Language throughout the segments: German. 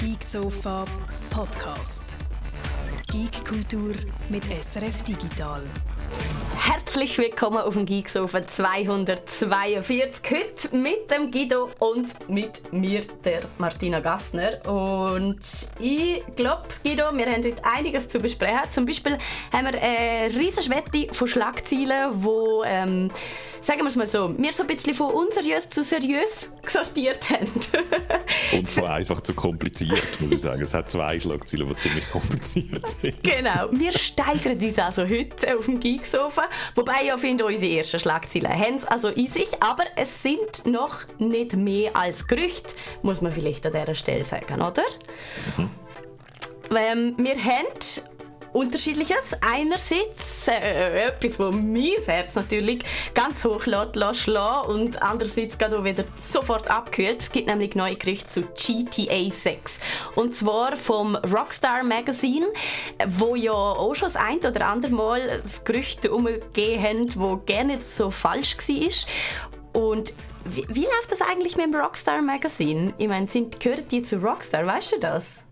Geek Sofa Podcast. Geek Kultur mit SRF Digital. Herzlich willkommen auf dem Geeksofa 242. Heute mit dem Guido und mit mir, der Martina Gassner. Und ich glaube, Guido, wir haben heute einiges zu besprechen. Zum Beispiel haben wir eine riesige Schwette von Schlagzeilen, wo ähm, sagen wir es mal so, wir so ein bisschen von unseriös zu seriös sortiert haben. Und von einfach zu kompliziert, muss ich sagen. Es hat zwei Schlagzeilen, die ziemlich kompliziert sind. Genau, wir steigern uns also heute auf dem Geeksofa. Wobei ich finde, unsere ersten Schlagzeilen haben es also in sich, aber es sind noch nicht mehr als Gerüchte, muss man vielleicht an dieser Stelle sagen, oder? Mhm. Ähm, wir haben Unterschiedliches. Einerseits äh, etwas, wo mein Herz natürlich ganz hoch lässt, und andererseits geht auch wieder sofort abgekühlt. Es gibt nämlich neue Gerüchte zu GTA 6. Und zwar vom Rockstar Magazine, wo ja auch schon das ein oder andere Mal das Gerücht umgegeben haben, wo nicht so falsch war. Und wie, wie läuft das eigentlich mit dem Rockstar Magazine? Ich meine, sind, gehören die zu Rockstar? Weißt du das?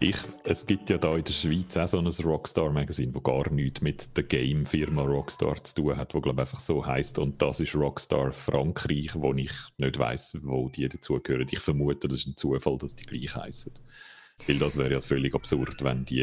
Ich, es gibt ja da in der Schweiz auch so ein Rockstar-Magazin, das gar nichts mit der Game-Firma Rockstar zu tun hat, wo glaube einfach so heißt und das ist Rockstar Frankreich, wo ich nicht weiß, wo die dazugehören. Ich vermute, das ist ein Zufall, dass die gleich heißen. Weil das wäre ja völlig absurd, wenn die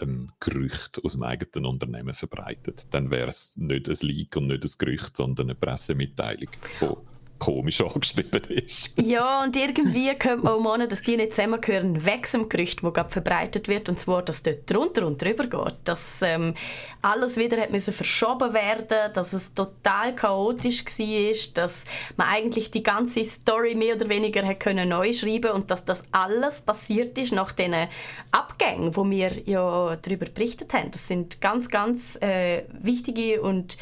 ähm, Gerüchte aus dem eigenen Unternehmen verbreitet. Dann wäre es nicht ein Leak und nicht ein Gerücht, sondern eine Pressemitteilung, wo komisch angeschrieben ist. ja, und irgendwie könnte man auch meinen, dass die nicht zusammengehören, weg dem Gerücht, das gerade verbreitet wird, und zwar, dass dort drunter und drüber geht. Dass ähm, alles wieder hat müssen verschoben werden dass es total chaotisch war, dass man eigentlich die ganze Story mehr oder weniger hat können neu schreiben und dass das alles passiert ist nach den Abgängen, wo wir ja darüber berichtet haben. Das sind ganz, ganz äh, wichtige und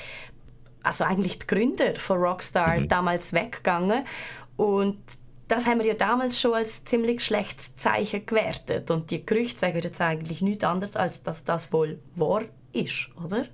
also eigentlich die Gründer von Rockstar mhm. damals weggegangen und das haben wir ja damals schon als ziemlich schlechtes Zeichen gewertet und die Gerüchte sagen jetzt eigentlich nichts anderes als dass das wohl wahr ist, oder?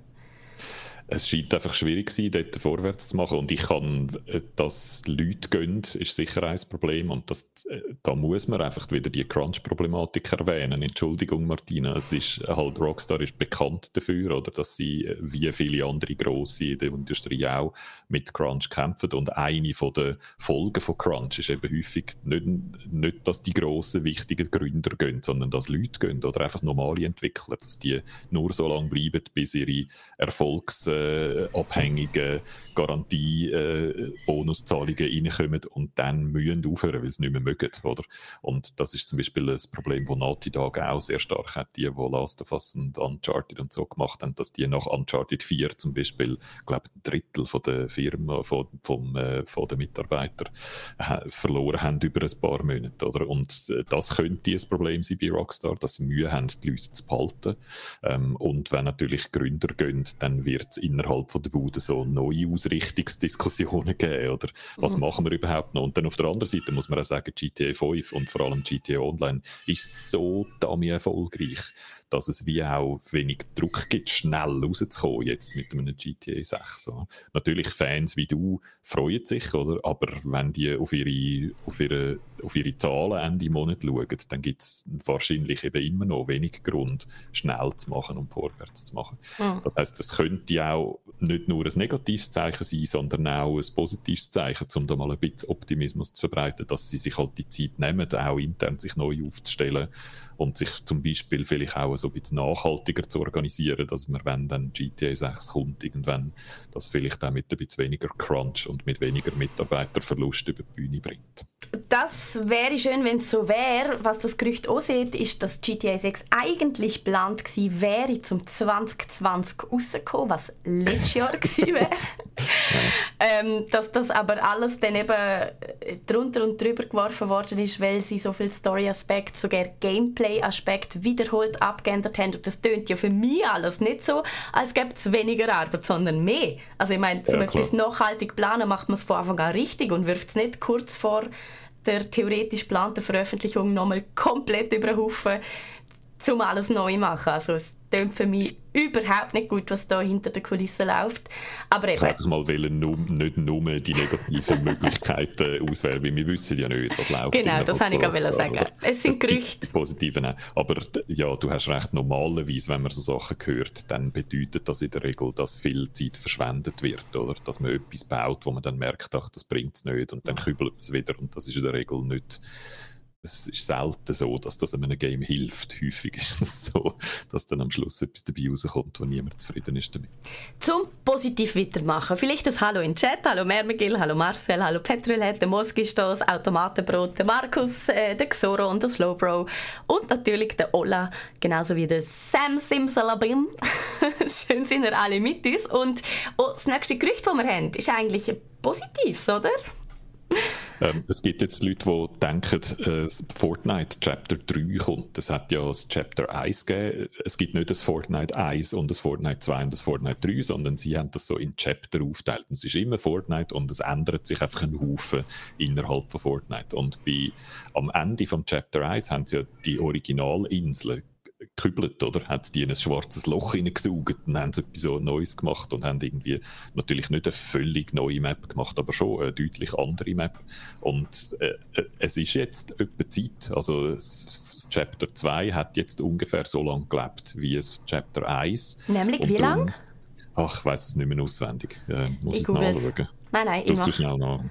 Es scheint einfach schwierig sein, dort vorwärts zu machen. Und ich kann, äh, dass Leute gehen, ist sicher ein Problem. Und das, äh, da muss man einfach wieder die Crunch-Problematik erwähnen. Entschuldigung, Martina. Es ist halt, Rockstar ist bekannt dafür, oder, dass sie, äh, wie viele andere Grosse in der Industrie auch, mit Crunch kämpfen. Und eine von der Folgen von Crunch ist eben häufig nicht, nicht dass die grossen, wichtigen Gründer gehen, sondern dass Leute gehen oder einfach normale Entwickler, dass die nur so lange bleiben, bis ihre Erfolgs- äh, abhängigen Garantie-Bonuszahlungen äh, reinkommen und dann müssen aufhören, weil sie nicht mehr mögen. Oder? Und das ist zum Beispiel ein Problem, das Naughty Dog auch sehr stark hat, die, die Last of Us und Uncharted und so gemacht haben, dass die nach Uncharted 4 zum Beispiel, glaube ein Drittel von der Firma, von, vom, äh, von den Mitarbeitern äh, verloren haben über ein paar Monate. Oder? Und äh, das könnte ein Problem sein bei Rockstar, dass sie Mühe haben, die Leute zu behalten. Ähm, und wenn natürlich Gründer gehen, dann wird es innerhalb von der Bude so neue Ausrichtungsdiskussionen geben, oder was mhm. machen wir überhaupt noch? Und dann auf der anderen Seite muss man auch sagen, GTA 5 und vor allem GTA Online ist so damit erfolgreich, dass es wie auch wenig Druck gibt, schnell rauszukommen jetzt mit einem GTA 6. So. Natürlich Fans wie du freuen sich, oder? aber wenn die auf ihre, auf ihre, auf ihre Zahlen Ende Monat schauen, dann gibt es wahrscheinlich eben immer noch wenig Grund, schnell zu machen und vorwärts zu machen. Mhm. Das heißt, es könnte auch nicht nur ein negatives Zeichen sein, sondern auch ein positives Zeichen, um da mal ein bisschen Optimismus zu verbreiten, dass sie sich halt die Zeit nehmen, auch intern sich neu aufzustellen und sich zum Beispiel vielleicht auch so ein bisschen nachhaltiger zu organisieren, dass man, wenn dann GTA 6 kommt, irgendwann das vielleicht auch mit ein bisschen weniger Crunch und mit weniger Mitarbeiterverlust über die Bühne bringt. Das wäre schön, wenn es so wäre. Was das Gerücht auch sieht, ist, dass GTA 6 eigentlich geplant gewesen wäre, zum 2020 rauszukommen, was letztes Jahr gewesen wäre. ähm, dass das aber alles dann eben drunter und drüber geworfen worden ist, weil sie so viel Story-Aspekt, sogar Gameplay-Aspekt wiederholt abgeändert haben. Und das tönt ja für mich alles nicht so, als gäbe es weniger Arbeit, sondern mehr. Also ich meine, zum ja, etwas nachhaltig planen macht man es von Anfang an richtig und wirft es nicht kurz vor der theoretisch geplanten Veröffentlichung nochmal komplett über den Haufen zum alles neu machen. Also es klingt für mich überhaupt nicht gut, was da hinter der Kulisse läuft. Aber eben. Ich mal wollen, nur, nicht nur die negativen Möglichkeiten auswählen, weil wir wissen ja nicht, was läuft. Genau, das wollte ich auch sagen. Oder? Es sind Gerüchte. Positiven. Aber ja, du hast recht, normalerweise, wenn man so Sachen hört, dann bedeutet das in der Regel, dass viel Zeit verschwendet wird. Oder dass man etwas baut, wo man dann merkt, ach, das bringt es nicht und dann kübelt man es wieder und das ist in der Regel nicht es ist selten so, dass das einem Game hilft. Häufig ist es so, dass dann am Schluss etwas dabei rauskommt, wo niemand zufrieden ist damit. Zum positiv weitermachen. Vielleicht das Hallo in Chat. Hallo Mermegil, hallo Marcel, hallo Petrolhead, der Moskistos, Automatenbrot, der Markus, äh, der Xoro und der Slowbro. Und natürlich der Ola, genauso wie der Sam Simsalabim. Schön sind ihr alle mit uns. Und oh, das nächste Gerücht, das wir haben, ist eigentlich positiv, oder? Ähm, es gibt jetzt Leute, die denken, äh, Fortnite Chapter 3 kommt. Es hat ja das Chapter 1 gegeben. Es gibt nicht das Fortnite 1 und das Fortnite 2 und das Fortnite 3, sondern sie haben das so in Chapter aufgeteilt. Es ist immer Fortnite und es ändert sich einfach ein Haufen innerhalb von Fortnite. Und bei, am Ende vom Chapter 1 haben sie ja die Originalinseln gekübelt, oder? Haben die in ein schwarzes Loch hineingesaugt und haben etwas Neues gemacht und haben irgendwie natürlich nicht eine völlig neue Map gemacht, aber schon eine deutlich andere Map. Und äh, äh es ist jetzt etwa Zeit. Also das Chapter 2 hat jetzt ungefähr so lange gelebt wie das Chapter 1. Nämlich und wie lange? Ach, ich weiß es nicht mehr auswendig. Äh, muss ich es nachschauen. Nein, nein, ich du schnell nach.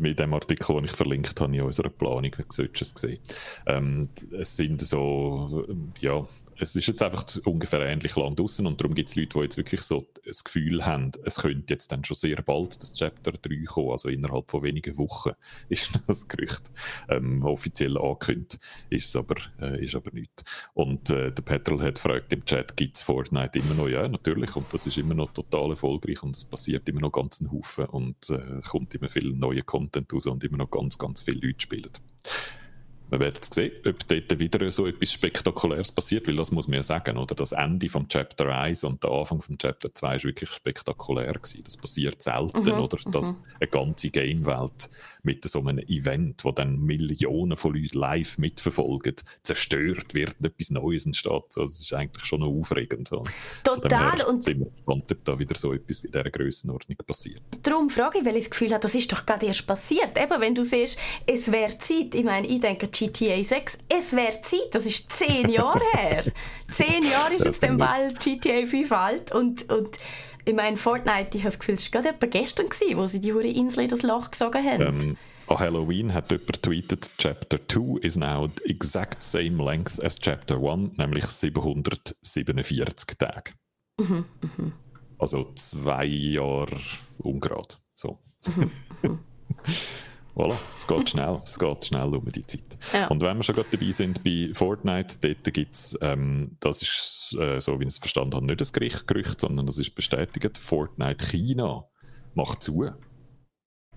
Mit dem Artikel, den ich verlinkt habe, in unserer Planung, wie es sehen. Ähm, es sind so, ja, es ist jetzt einfach ungefähr ähnlich lang draußen und darum gibt es Leute, die jetzt wirklich so das Gefühl haben, es könnte jetzt dann schon sehr bald das Chapter 3 kommen, also innerhalb von wenigen Wochen ist das Gerücht ähm, offiziell angekündigt, ist es aber, äh, aber nicht. Und äh, der Petrol hat gefragt im Chat, gibt es Fortnite immer noch? Ja, natürlich und das ist immer noch total erfolgreich und es passiert immer noch ganz einen Haufen und äh, kommt immer viel neuer Content raus und immer noch ganz, ganz viele Leute spielen. Wir werden sehen, ob dort wieder so etwas Spektakuläres passiert, weil das muss man ja sagen, oder? Das Ende vom Chapter 1 und der Anfang vom Chapter 2 ist wirklich spektakulär gewesen. Das passiert selten, mhm, oder? Dass mhm. eine ganze Gamewelt mit so einem Event, wo dann Millionen von Leuten live mitverfolgen, zerstört wird und etwas Neues entsteht. Also, das ist eigentlich schon noch aufregend. So. Total. und sind wir gespannt, ob da wieder so etwas in dieser Grössenordnung passiert. Darum frage ich, weil ich das Gefühl habe, das ist doch gerade erst passiert. Eben, wenn du siehst, es wäre Zeit. Ich meine, ich denke, GTA 6. Es wäre Zeit, das ist zehn Jahre her. zehn Jahre ist jetzt dann bald GTA 5 alt und, und ich meine, Fortnite, ich habe das Gefühl, es war gerade gestern, gewesen, wo sie die hure Insel in das Loch gesogen haben. Ähm, an Halloween hat jemand tweetet, Chapter 2 is now the exact same length as Chapter 1, nämlich 747 Tage. Mhm, mh. Also zwei Jahre ungerade. So. Mhm, mhm. Voilà, es geht schnell, es geht schnell um die Zeit. Ja. Und wenn wir schon gerade dabei sind bei Fortnite, dort gibt es, ähm, das ist, äh, so wie ich es verstanden habe, nicht das Gerücht, sondern das ist bestätigt, Fortnite China macht zu.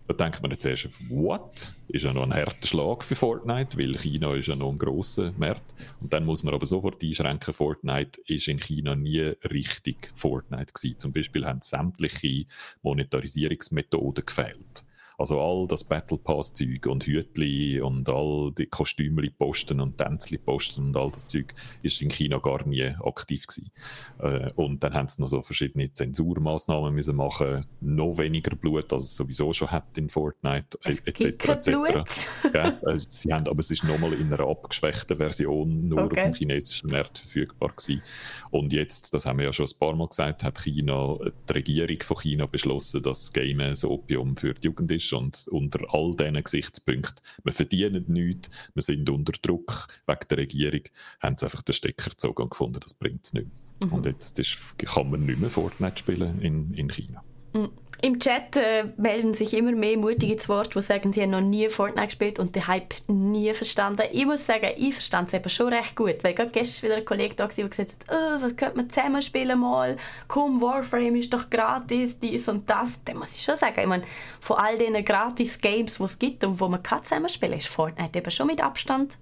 Da denkt man jetzt erst, what? Ist ja noch ein harter Schlag für Fortnite, weil China ist ja noch ein grosser Markt. Und dann muss man aber sofort einschränken, Fortnite ist in China nie richtig Fortnite gewesen. Zum Beispiel haben sämtliche Monetarisierungsmethoden gefehlt. Also all das Battle Pass Zeug und Hütli und all die Kostümli posten und Tänzli posten und all das Zeug ist in China gar nie aktiv gewesen. Äh, und dann haben sie noch so verschiedene Zensurmaßnahmen müssen machen, noch weniger Blut, als es sowieso schon hat in Fortnite etc. etc. ja, äh, sie haben, aber es ist nochmal in einer abgeschwächten Version nur okay. auf dem chinesischen Markt verfügbar gewesen. Und jetzt, das haben wir ja schon ein paar Mal gesagt, hat China, die Regierung von China beschlossen, dass Game ein Opium für die Jugend ist ist und unter all diesen Gesichtspunkten, wir verdienen nichts, wir sind unter Druck wegen der Regierung, haben sie einfach den Stecker gezogen und gefunden, das bringt es nicht. Mhm. Und jetzt ist, kann man nicht mehr Fortnite spielen in, in China. Mhm. Im Chat äh, melden sich immer mehr Mutige zu Wort, die sagen, sie haben noch nie Fortnite gespielt und den Hype nie verstanden. Ich muss sagen, ich verstand es eben schon recht gut, weil gerade gestern wieder ein Kollege da war, der gesagt hat, oh, was könnte man zusammen spielen mal, komm, Warframe ist doch gratis, dies und das. Dann muss ich schon sagen, ich meine, von all diesen gratis Games, die es gibt und wo man kann zusammen spielen ist Fortnite eben schon mit Abstand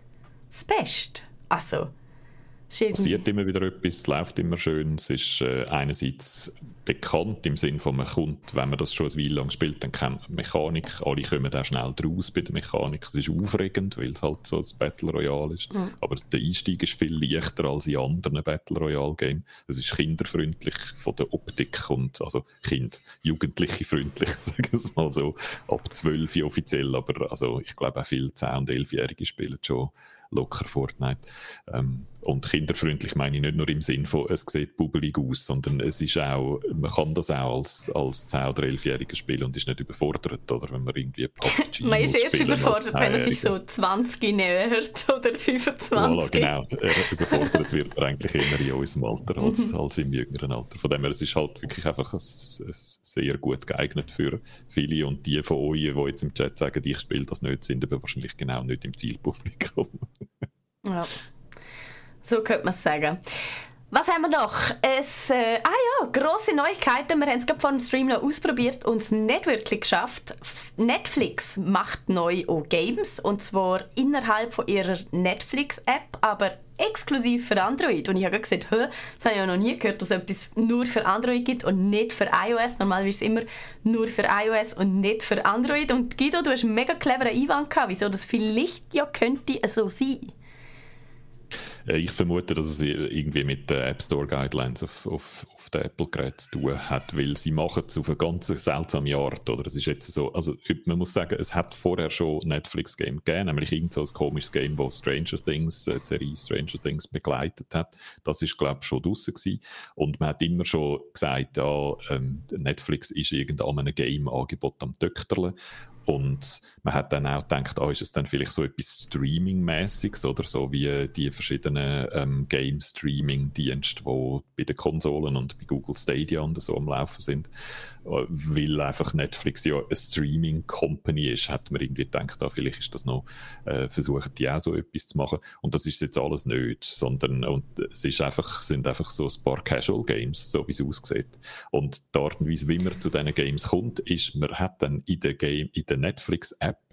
das Beste. Also, Es passiert immer wieder etwas, es läuft immer schön. Es ist äh, einerseits bekannt im Sinne von, man kommt, wenn man das schon eine Weile lang spielt, dann kennt man die Mechanik. Alle kommen da schnell draus bei der Mechanik. Es ist aufregend, weil es halt so ein Battle Royale ist. Mhm. Aber der Einstieg ist viel leichter als in anderen Battle Royale Games. Es ist kinderfreundlich von der Optik und, also Kind, Jugendliche freundlich, sagen wir es mal so. Ab 12 offiziell, aber also ich glaube auch viele 10- und 11-Jährige spielen schon locker Fortnite. Ähm, und kinderfreundlich meine ich nicht nur im Sinn von, es sieht bubbelig aus, sondern es ist auch, man kann das auch als, als 10- oder 11-Jähriger spielen und ist nicht überfordert, oder wenn man irgendwie PUBG Man ist erst überfordert, wenn er sich so 20 nähert oder 25. Voilà, genau. Er überfordert wird er eigentlich eher in unserem Alter als, als im jüngeren Alter. Von dem her, es ist halt wirklich einfach ein, ein sehr gut geeignet für viele und die von euch, die jetzt im Chat sagen, ich spiele das nicht, sind aber wahrscheinlich genau nicht im Zielpublikum. ja. So könnte man es sagen. Was haben wir noch? Es, äh, ah ja, grosse Neuigkeiten. Wir haben es gerade vor dem Stream noch ausprobiert und es nicht wirklich geschafft. Netflix macht neu auch Games und zwar innerhalb von ihrer Netflix-App, aber exklusiv für Android. Und ich habe gesagt, Hä, das habe ich ja noch nie gehört, dass es etwas nur für Android gibt und nicht für iOS. Normalerweise ist es immer nur für iOS und nicht für Android. Und Guido, du hast einen mega cleveren Einwand gehabt, wieso das vielleicht ja könnte so sein. Äh, ich vermute, dass es irgendwie mit den App Store Guidelines auf, auf, auf den Apple-Geräten zu tun hat, weil sie machen es auf eine ganz seltsame Art. Oder? Es ist jetzt so, also man muss sagen, es hat vorher schon Netflix-Game gegeben, nämlich irgend so ein komisches Game, das Stranger Things, äh, die Serie Stranger Things begleitet hat. Das ist, glaube ich, schon draußen gewesen. Und man hat immer schon gesagt, ja, ähm, Netflix ist irgendein Game-Angebot am Töchterle. Und man hat dann auch gedacht, oh, ist es dann vielleicht so etwas Streaming-mäßiges oder so wie die verschiedenen ähm, Game-Streaming-Dienste, die bei den Konsolen und bei Google Stadia und so am Laufen sind. Weil einfach Netflix ja eine Streaming-Company ist, hat man irgendwie gedacht, ah, vielleicht ist das noch, äh, versuchen die auch so etwas zu machen. Und das ist jetzt alles nicht, sondern und es ist einfach, sind einfach so ein paar Casual-Games, so wie es aussieht. Und die Art und Weise, wie man zu diesen Games kommt, ist, man hat dann in der, in der Netflix-App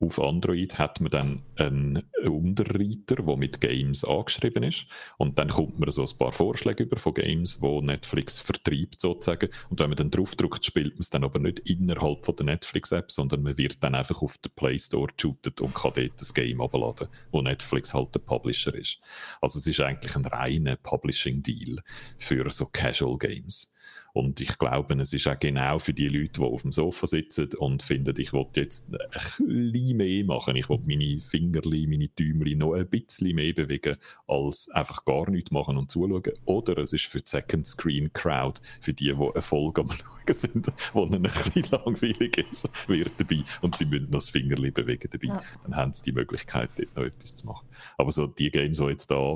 auf Android hat man dann einen Unterreiter, der mit Games angeschrieben ist. Und dann kommt man so ein paar Vorschläge über von Games, wo Netflix vertreibt sozusagen. Und wenn man dann draufdrückt, spielt man es dann aber nicht innerhalb von der Netflix-App, sondern man wird dann einfach auf den Play Store geshootet und kann dort das Game abladen, wo Netflix halt der Publisher ist. Also es ist eigentlich ein reiner Publishing-Deal für so Casual Games. Und ich glaube, es ist auch genau für die Leute, die auf dem Sofa sitzen und finden, ich will jetzt ein bisschen mehr machen, ich will meine Fingerli, meine Däumchen noch ein bisschen mehr bewegen, als einfach gar nichts machen und zuschauen. Oder es ist für die Second Screen Crowd, für die, die eine Folge am Schauen sind, die ihnen ein bisschen langweilig ist, wird dabei und sie müssen noch das Fingerli bewegen dabei. Ja. Dann haben sie die Möglichkeit, dort noch etwas zu machen. Aber so die Games, die jetzt da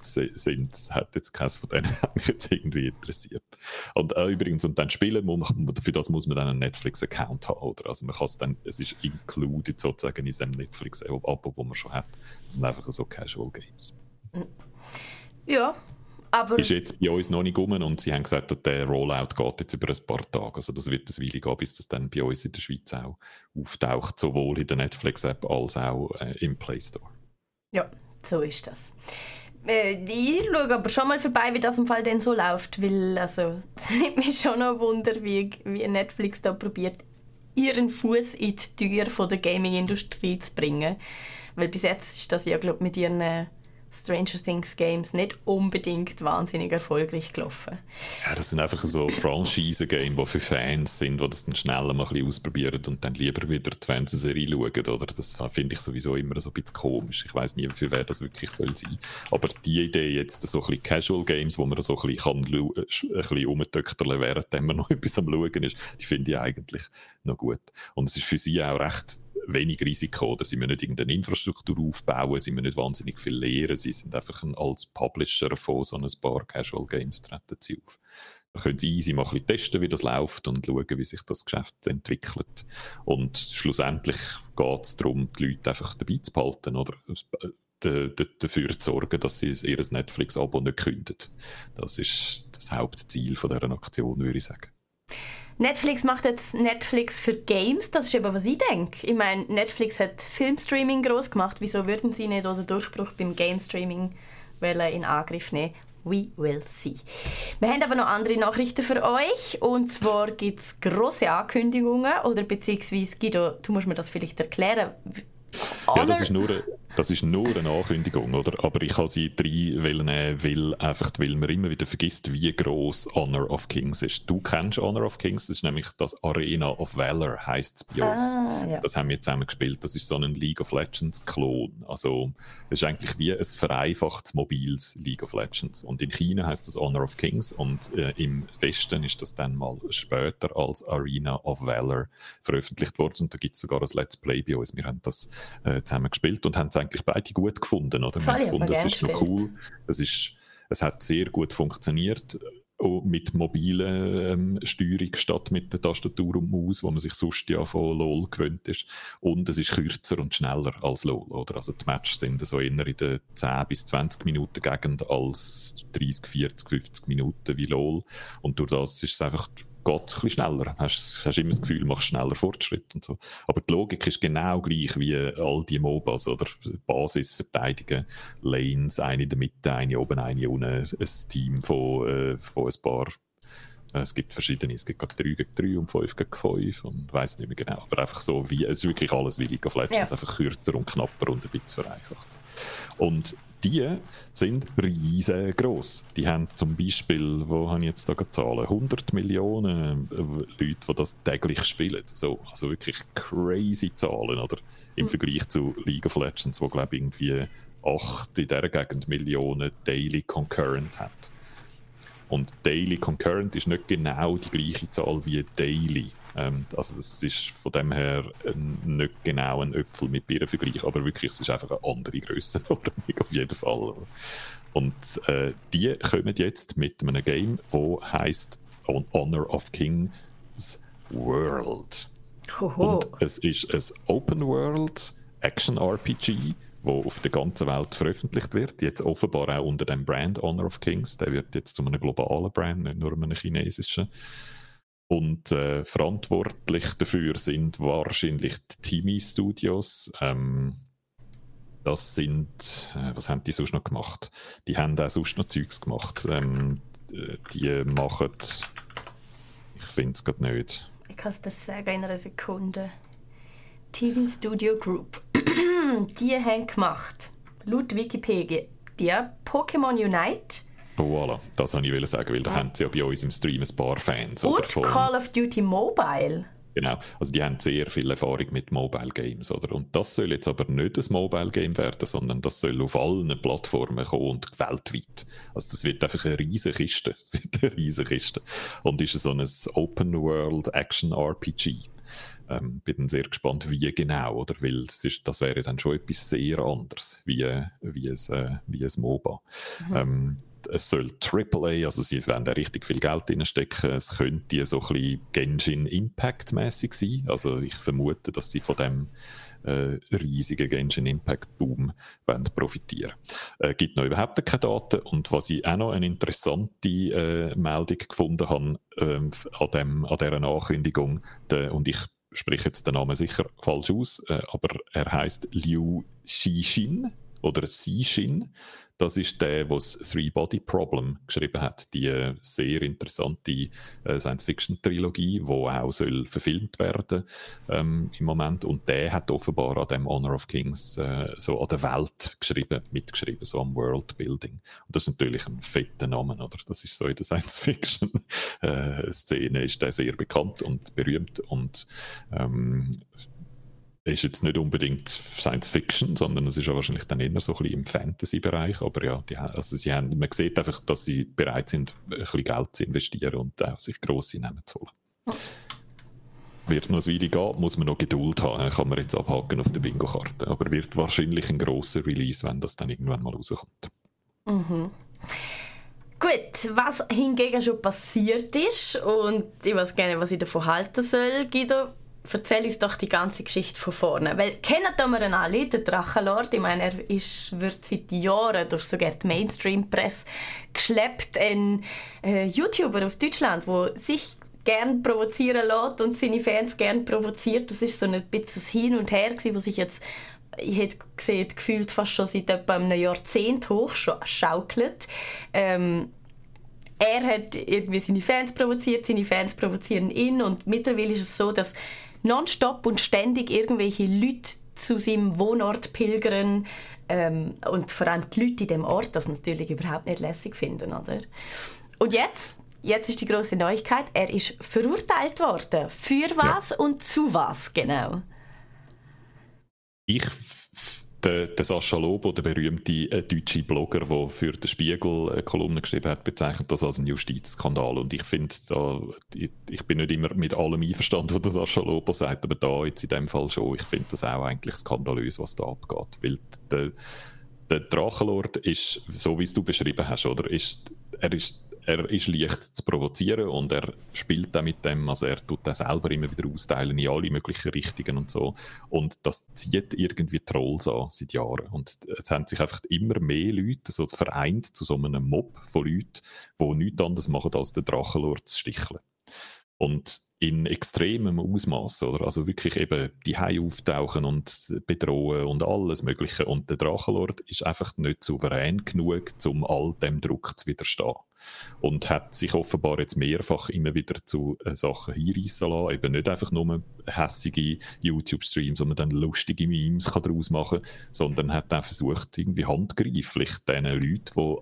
sind, hat jetzt keines von denen mich jetzt irgendwie interessiert. Und äh, übrigens, und dann spielen, muss man, für das muss man dann einen Netflix-Account haben, oder? Also man kann es dann, es ist included sozusagen in seinem Netflix-Abo, das man schon hat. Das sind einfach so Casual Games. Ja, aber... Ist jetzt bei uns noch nicht rum und sie haben gesagt, der Rollout geht jetzt über ein paar Tage. Also das wird eine Weile gehen, bis das dann bei uns in der Schweiz auch auftaucht, sowohl in der Netflix-App als auch äh, im Play Store. Ja, so ist das. Äh, schaue aber schon mal vorbei, wie das im Fall denn so läuft, weil also, es nimmt mich schon noch Wunder, wie, wie Netflix da probiert, ihren Fuß in die Tür von der Gaming-Industrie zu bringen. Weil bis jetzt ist das ja, glaube mit ihren äh, Stranger Things Games nicht unbedingt wahnsinnig erfolgreich gelaufen. Ja, das sind einfach so Franchise-Games, die für Fans sind, die das dann schneller mal ein bisschen ausprobieren und dann lieber wieder die Fernsehserie schauen. Oder? Das finde ich sowieso immer so ein bisschen komisch. Ich weiß nie, für wer das wirklich soll sein. Aber die Idee jetzt, so ein bisschen Casual Games, wo man so ein bisschen, kann, ein bisschen rumtöchterle während man noch etwas am Schauen ist, die finde ich eigentlich noch gut. Und es ist für sie auch recht wenig Risiko. Oder sie müssen nicht irgendeine Infrastruktur aufbauen, sie müssen nicht wahnsinnig viel lehren, sie sind einfach ein, als Publisher von so ein paar Casual Games treten sie auf. Da können sie easy mal ein bisschen testen, wie das läuft und schauen, wie sich das Geschäft entwickelt. Und schlussendlich geht es darum, die Leute einfach dabei zu behalten oder dafür zu sorgen, dass sie ihr Netflix-Abo nicht künden. Das ist das Hauptziel von dieser Aktion, würde ich sagen. Netflix macht jetzt Netflix für Games. Das ist eben, was ich denke. Ich meine, Netflix hat Filmstreaming groß gemacht. Wieso würden sie nicht oder Durchbruch beim Game Streaming in Angriff nehmen We will see. Wir haben aber noch andere Nachrichten für euch. Und zwar gibt es grosse Ankündigungen. Oder beziehungsweise, Guido, du musst mir das vielleicht erklären. Ja, das ist nur das ist nur eine Ankündigung, oder? Aber ich habe sie drei nehmen, weil, einfach, weil man immer wieder vergisst, wie groß Honor of Kings ist. Du kennst Honor of Kings, das ist nämlich das Arena of Valor, heisst es bei uns. Ah, ja. Das haben wir zusammen gespielt. Das ist so ein League of Legends-Klon. Also, es ist eigentlich wie ein vereinfachtes mobiles League of Legends. Und in China heißt das Honor of Kings und äh, im Westen ist das dann mal später als Arena of Valor veröffentlicht worden. Und da gibt es sogar ein Let's Play bei uns. Wir haben das äh, zusammen gespielt und haben es eigentlich beide gut gefunden. Oder? Wir haben gefunden, das ist noch cool. Es, ist, es hat sehr gut funktioniert mit mobiler ähm, Steuerung statt mit der Tastatur und Maus, wo man sich sonst ja von LOL gewöhnt ist. Und es ist kürzer und schneller als LOL. Oder? Also die Matches sind so eher in den 10 bis 20 Minuten Gegend als 30, 40, 50 Minuten wie LOL. Und durch das ist es einfach geht es ein bisschen schneller. Hast, hast immer das Gefühl, du machst schneller Fortschritt und so. Aber die Logik ist genau gleich wie all die MOBAs oder Basis verteidigen, Lanes, eine in der Mitte, eine oben, eine unten, ein Team von, äh, von ein paar äh, es gibt verschiedene, es gibt gerade 3 gegen 3 und 5 gegen 5 und ich weiß nicht mehr genau, aber einfach so, wie, es ist wirklich alles wie League of Legends, ja. einfach kürzer und knapper und ein bisschen vereinfacht. Und die sind riesengroß. Die haben zum Beispiel, wo habe ich jetzt da Zahlen, 100 Millionen äh, Leute, die das täglich spielen. So, also wirklich crazy Zahlen, oder? Im mhm. Vergleich zu League of Legends, wo glaube ich irgendwie 8 in dieser Gegend Millionen Daily Concurrent hat. Und Daily Concurrent ist nicht genau die gleiche Zahl wie Daily. Ähm, also das ist von dem her nicht genau ein Äpfel mit Birnen vergleich, aber wirklich, es ist einfach eine andere Grössenordnung auf jeden Fall. Und äh, die kommen jetzt mit einem Game, wo heißt Honor of Kings World. Hoho. Und es ist ein Open World Action RPG, wo auf der ganzen Welt veröffentlicht wird. Jetzt offenbar auch unter dem Brand Honor of Kings. Der wird jetzt zu einem globalen Brand, nicht nur einem chinesischen. Und äh, verantwortlich dafür sind wahrscheinlich die Timi Studios. Ähm, das sind, äh, was haben die sonst noch gemacht? Die haben auch sonst noch Zeugs gemacht. Ähm, die machen, ich finde es gerade nicht. Ich kann es dir sagen in einer Sekunde. TV Studio Group. die haben gemacht, laut Wikipedia, die Pokémon Unite, voilà, das wollte ich sagen, weil da ja. haben sie ja bei uns im Stream ein paar Fans. Und von, Call of Duty Mobile. Genau, also die haben sehr viel Erfahrung mit Mobile Games, oder? Und das soll jetzt aber nicht ein Mobile Game werden, sondern das soll auf allen Plattformen kommen und weltweit. Also das wird einfach eine riesige Kiste. Das wird eine riesige Kiste. Und ist so ein Open World Action RPG. Ähm, bin sehr gespannt, wie genau, oder? Weil das, ist, das wäre dann schon etwas sehr anderes, wie, wie, ein, äh, wie ein MOBA. Mhm. Ähm, es soll AAA, also sie werden da richtig viel Geld reinstecken. Es könnte so ein bisschen Genshin Impact mäßig sein. Also ich vermute, dass sie von dem äh, riesigen Genshin Impact Boom wollen profitieren. Äh, gibt noch überhaupt keine Daten und was ich auch noch eine interessante äh, Meldung gefunden habe äh, an, dem, an dieser Ankündigung der, und ich spreche jetzt den Namen sicher falsch aus, äh, aber er heißt Liu Xixin oder Xixin. Das ist der, der das Three-Body-Problem geschrieben hat. Die äh, sehr interessante äh, Science-Fiction-Trilogie, die auch soll verfilmt werden ähm, im Moment. Und der hat offenbar an dem Honor of Kings äh, so an der Welt geschrieben, mitgeschrieben, so am World-Building. Und das ist natürlich ein fetter Name, oder? Das ist so in der Science-Fiction-Szene ist der sehr bekannt und berühmt und ähm, ist jetzt nicht unbedingt Science Fiction, sondern es ist ja wahrscheinlich dann eher so ein bisschen im Fantasy-Bereich. Aber ja, die, also sie haben, man sieht einfach, dass sie bereit sind, ein bisschen Geld zu investieren und auch sich grosse Namen zu holen. Wird noch ein Weile gehen, muss man noch Geduld haben. Kann man jetzt abhaken auf der Bingo-Karte. Aber wird wahrscheinlich ein grosser Release, wenn das dann irgendwann mal rauskommt. Mhm. Gut, was hingegen schon passiert ist und ich weiß gerne, was ich davon halten soll, Guido, erzähl uns doch die ganze Geschichte von vorne. Weil, kennen wir ihn alle, der Drachenlord? Ich meine, er ist, wird seit Jahren durch sogar die Mainstream-Presse geschleppt. Ein äh, YouTuber aus Deutschland, der sich gern provozieren lässt und seine Fans gern provoziert. Das ist so ein bisschen Hin und Her, gewesen, was sich jetzt ich hätte gesehen, gefühlt fast schon seit etwa einem Jahrzehnt hochschaukelt. Ähm, er hat irgendwie seine Fans provoziert, seine Fans provozieren ihn und mittlerweile ist es so, dass nonstop und ständig irgendwelche Leute zu seinem Wohnort pilgern ähm, und vor allem die Leute in dem Ort das natürlich überhaupt nicht lässig finden, oder? Und jetzt, jetzt ist die große Neuigkeit, er ist verurteilt worden. Für was ja. und zu was genau? Ich der, der Sascha Lobo, der berühmte äh, deutsche Blogger, der für den Spiegel eine Kolumne geschrieben hat, bezeichnet das als einen Justizskandal. Und ich finde, ich, ich, bin nicht immer mit allem einverstanden, was der Sascha Lobo sagt, aber da jetzt in dem Fall schon. Ich finde das auch eigentlich skandalös, was da abgeht. Weil der, der Drachenlord ist, so wie es du beschrieben hast, oder, ist, er ist er ist leicht zu provozieren und er spielt dann mit dem, also er tut das selber immer wieder austeilen in alle möglichen Richtungen und so. Und das zieht irgendwie Trolls an seit Jahren. Und es haben sich einfach immer mehr Leute so vereint zu so einem Mob von Leuten, die nichts anderes machen, als den Drachenlord zu sticheln. Und in extremem Ausmaß, oder? Also wirklich eben die Hai auftauchen und bedrohen und alles Mögliche. Und der Drachenlord ist einfach nicht souverän genug, um all dem Druck zu widerstehen und hat sich offenbar jetzt mehrfach immer wieder zu äh, Sachen hinreissen lassen. Eben nicht einfach nur hässige YouTube-Streams, wo man dann lustige Memes kann daraus machen kann, sondern hat auch versucht, irgendwie handgreiflich diesen Leuten, die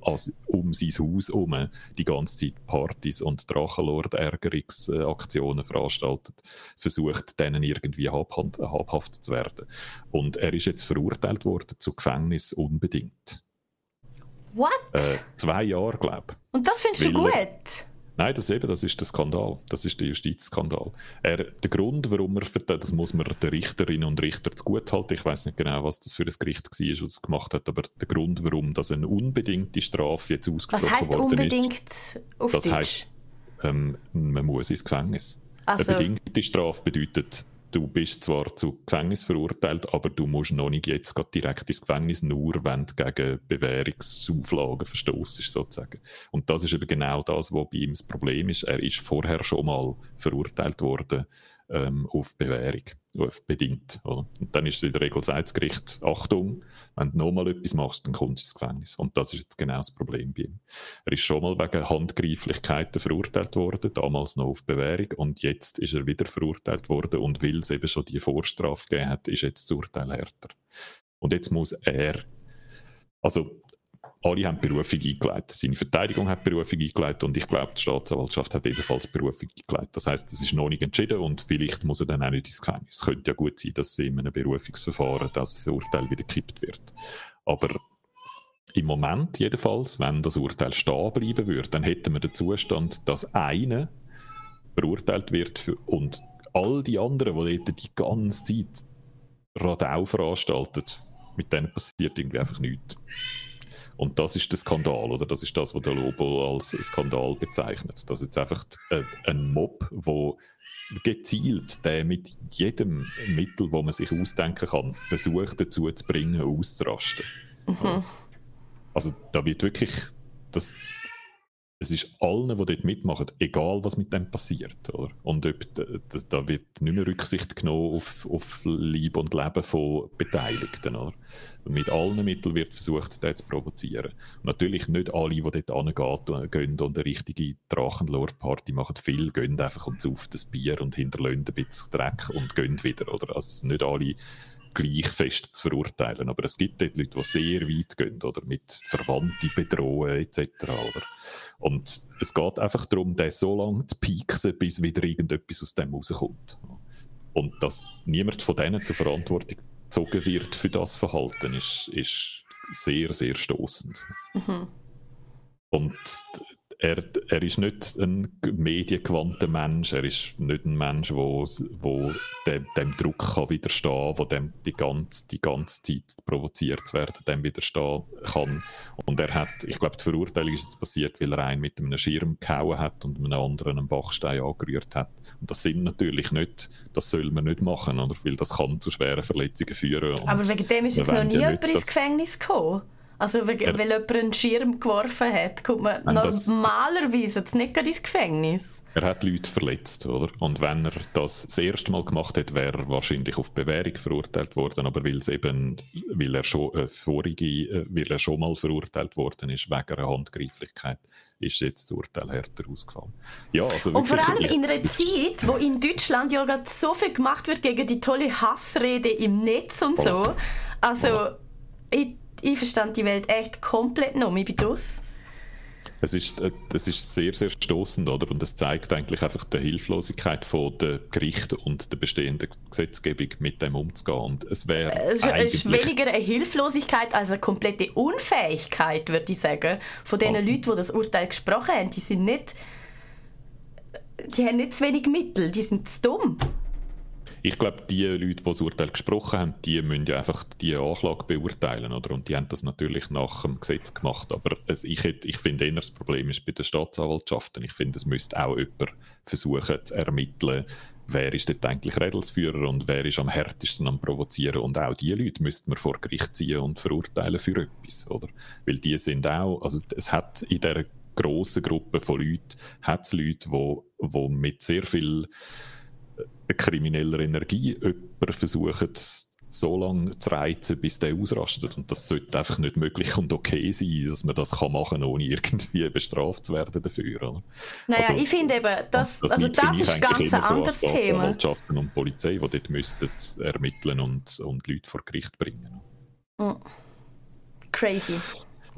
um sein Haus herum die ganze Zeit Partys und Drachenlord-Ärgerungsaktionen veranstaltet, versucht, denen irgendwie habhaft zu werden. Und er ist jetzt verurteilt worden zu Gefängnis unbedingt. What? Äh, zwei Jahre, glaube ich. Und das findest Weil, du gut? Nein, das, eben, das ist der Skandal. Das ist der Justizskandal. Er, der Grund, warum er das muss man den Richterinnen und Richtern zu gut halten. Ich weiß nicht genau, was das für ein Gericht war, das es gemacht hat, aber der Grund, warum das eine unbedingte Strafe jetzt ausgesprochen was worden unbedingt ist. Auf das Deutsch? heisst, ähm, man muss ins Gefängnis. Also. Eine bedingte Strafe bedeutet, du bist zwar zu Gefängnis verurteilt, aber du musst noch nicht jetzt direkt ins Gefängnis, nur wenn du gegen Bewährungsauflagen verstoßt sozusagen. Und das ist eben genau das, was bei ihm das Problem ist. Er ist vorher schon mal verurteilt worden ähm, auf Bewährung, bedingt. Oder? Und dann ist in der Regel das Gericht, Achtung, wenn du nochmal etwas machst, dann kommst du ins Gefängnis. Und das ist jetzt genau das Problem bei ihm. Er ist schon mal wegen Handgreiflichkeiten verurteilt worden, damals noch auf Bewährung, und jetzt ist er wieder verurteilt worden und weil es eben schon die Vorstrafe gegeben hat, ist jetzt das Urteil härter. Und jetzt muss er also alle haben Berufung eingeleitet. Seine Verteidigung hat Berufung eingeleitet und ich glaube, die Staatsanwaltschaft hat ebenfalls Berufung eingeleitet. Das heißt, es ist noch nicht entschieden und vielleicht muss er dann auch nicht ins Gefängnis. Es könnte ja gut sein, dass in einem Berufungsverfahren das Urteil wieder gekippt wird. Aber im Moment jedenfalls, wenn das Urteil stehen bleiben würde, dann hätten wir den Zustand, dass einer verurteilt wird für, und all die anderen, die dort die ganze Zeit Radau veranstalten, mit denen passiert irgendwie einfach nichts. Und das ist der Skandal, oder das ist das, was der Lobo als Skandal bezeichnet. Dass jetzt einfach ein Mob, wo gezielt der mit jedem Mittel, wo man sich ausdenken kann, versucht dazu zu bringen, auszurasten. Mhm. Also da wird wirklich das es ist allen, die dort mitmachen, egal was mit dem passiert. Oder? Und ob, da wird nicht mehr Rücksicht genommen auf, auf Leib und Leben von Beteiligten. Oder? mit allen Mitteln wird versucht, das zu provozieren. Und natürlich nicht alle, die dort hingehen und eine richtige Drachenlord-Party machen. Viele gehen einfach und saufen das Bier und hinterlassen ein bisschen Dreck und gehen wieder. Oder? Also nicht alle gleich fest zu verurteilen. Aber es gibt dort Leute, die sehr weit gehen oder mit Verwandten bedrohen etc. Oder? Und es geht einfach darum, den so lange zu pieksen, bis wieder irgendetwas aus dem rauskommt. Und dass niemand von denen zur Verantwortung gezogen wird für das Verhalten, ist, ist sehr, sehr stoßend. Mhm. Und er, er ist nicht ein mediengewandter Mensch, er ist nicht ein Mensch, der wo, wo dem, dem, Druck kann widerstehen kann, der dem die ganze, die ganze Zeit provoziert zu werden, dem widerstehen kann. Und er hat, ich glaube, die Verurteilung ist jetzt passiert, weil er einen mit einem Schirm gehauen hat und einem anderen einen Bachstein angerührt hat. Und das sind natürlich nicht, das soll man nicht machen, oder? weil das kann zu schweren Verletzungen führen. Aber wegen dem ist jetzt noch nie jemand ins Gefängnis gekommen. Also, weil, er, weil jemand einen Schirm geworfen hat, kommt man normalerweise das, nicht ins Gefängnis. Er hat Leute verletzt, oder? Und wenn er das das erste Mal gemacht hat, wäre er wahrscheinlich auf Bewährung verurteilt worden, aber weil es eben, weil er schon äh, vorige, äh, weil er schon mal verurteilt worden ist wegen einer Handgreiflichkeit, ist jetzt das Urteil härter ausgefallen. Ja, also Und vor allem in einer Zeit, wo in Deutschland ja gerade so viel gemacht wird gegen die tolle Hassrede im Netz und so. Also, ich ich verstand die Welt echt komplett noch. Ich bin das. Es ist, äh, es ist sehr, sehr stoßend, oder? Und es zeigt eigentlich einfach die Hilflosigkeit von der Gerichte und der bestehenden Gesetzgebung mit dem umzugehen. Und es wäre es ist weniger eine Hilflosigkeit als eine komplette Unfähigkeit, würde ich sagen, von den oh. Leuten, die das Urteil gesprochen haben. Die sind nicht, die haben nicht zu wenig Mittel, die sind zu dumm. Ich glaube, die Leute, die das Urteil gesprochen haben, die müssen ja einfach die Anklage beurteilen. Oder? Und die haben das natürlich nach dem Gesetz gemacht. Aber es, ich, ich finde eher, das Problem ist bei den Staatsanwaltschaften. Ich finde, es müsste auch jemand versuchen zu ermitteln, wer ist dort eigentlich Redelsführer und wer ist am härtesten am Provozieren. Und auch diese Leute müsste man vor Gericht ziehen und verurteilen für etwas. Oder? Weil die sind auch, also es hat in dieser grossen Gruppe von Leuten, hat es Leute, die, die mit sehr viel krimineller Energie jemanden versuchen, so lange zu reizen, bis der ausrastet. Und das sollte einfach nicht möglich und okay sein, dass man das kann machen kann, ohne irgendwie bestraft zu werden dafür. Oder? Naja, also, ich finde eben, das, das, also das ist ganz ein anderes so Thema. Anwaltschaften und Polizei, die dort müssten ermitteln und, und Leute vor Gericht bringen. Mm. Crazy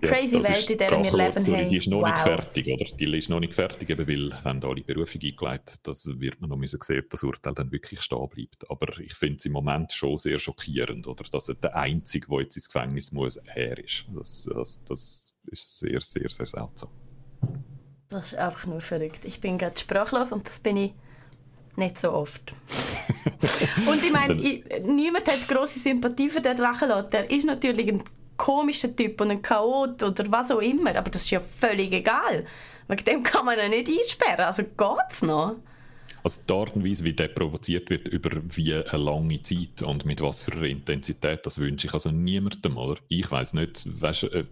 crazy ja, Welt, in der wir leben. Sorry, die ist noch wow. nicht fertig, oder? Die ist noch nicht fertig, eben weil wenn da alle Berufungen eingeleitet das wird man noch müssen sehen, ob das Urteil dann wirklich stehen bleibt. Aber ich finde es im Moment schon sehr schockierend, oder? Dass er der Einzige, der jetzt ins Gefängnis muss, er ist. Das, das, das ist sehr, sehr, sehr seltsam. Das ist einfach nur verrückt. Ich bin gerade sprachlos und das bin ich nicht so oft. und ich meine, niemand hat große Sympathie für den Drachenlord. Der ist natürlich ein komischer Typ und ein Chaot oder was auch immer. Aber das ist ja völlig egal. Wegen dem kann man ihn nicht einsperren. Also geht's noch? Also die Art und Weise, wie der provoziert wird, über wie eine lange Zeit und mit was für einer Intensität, das wünsche ich also niemandem, oder? Ich weiß nicht, weißt, äh,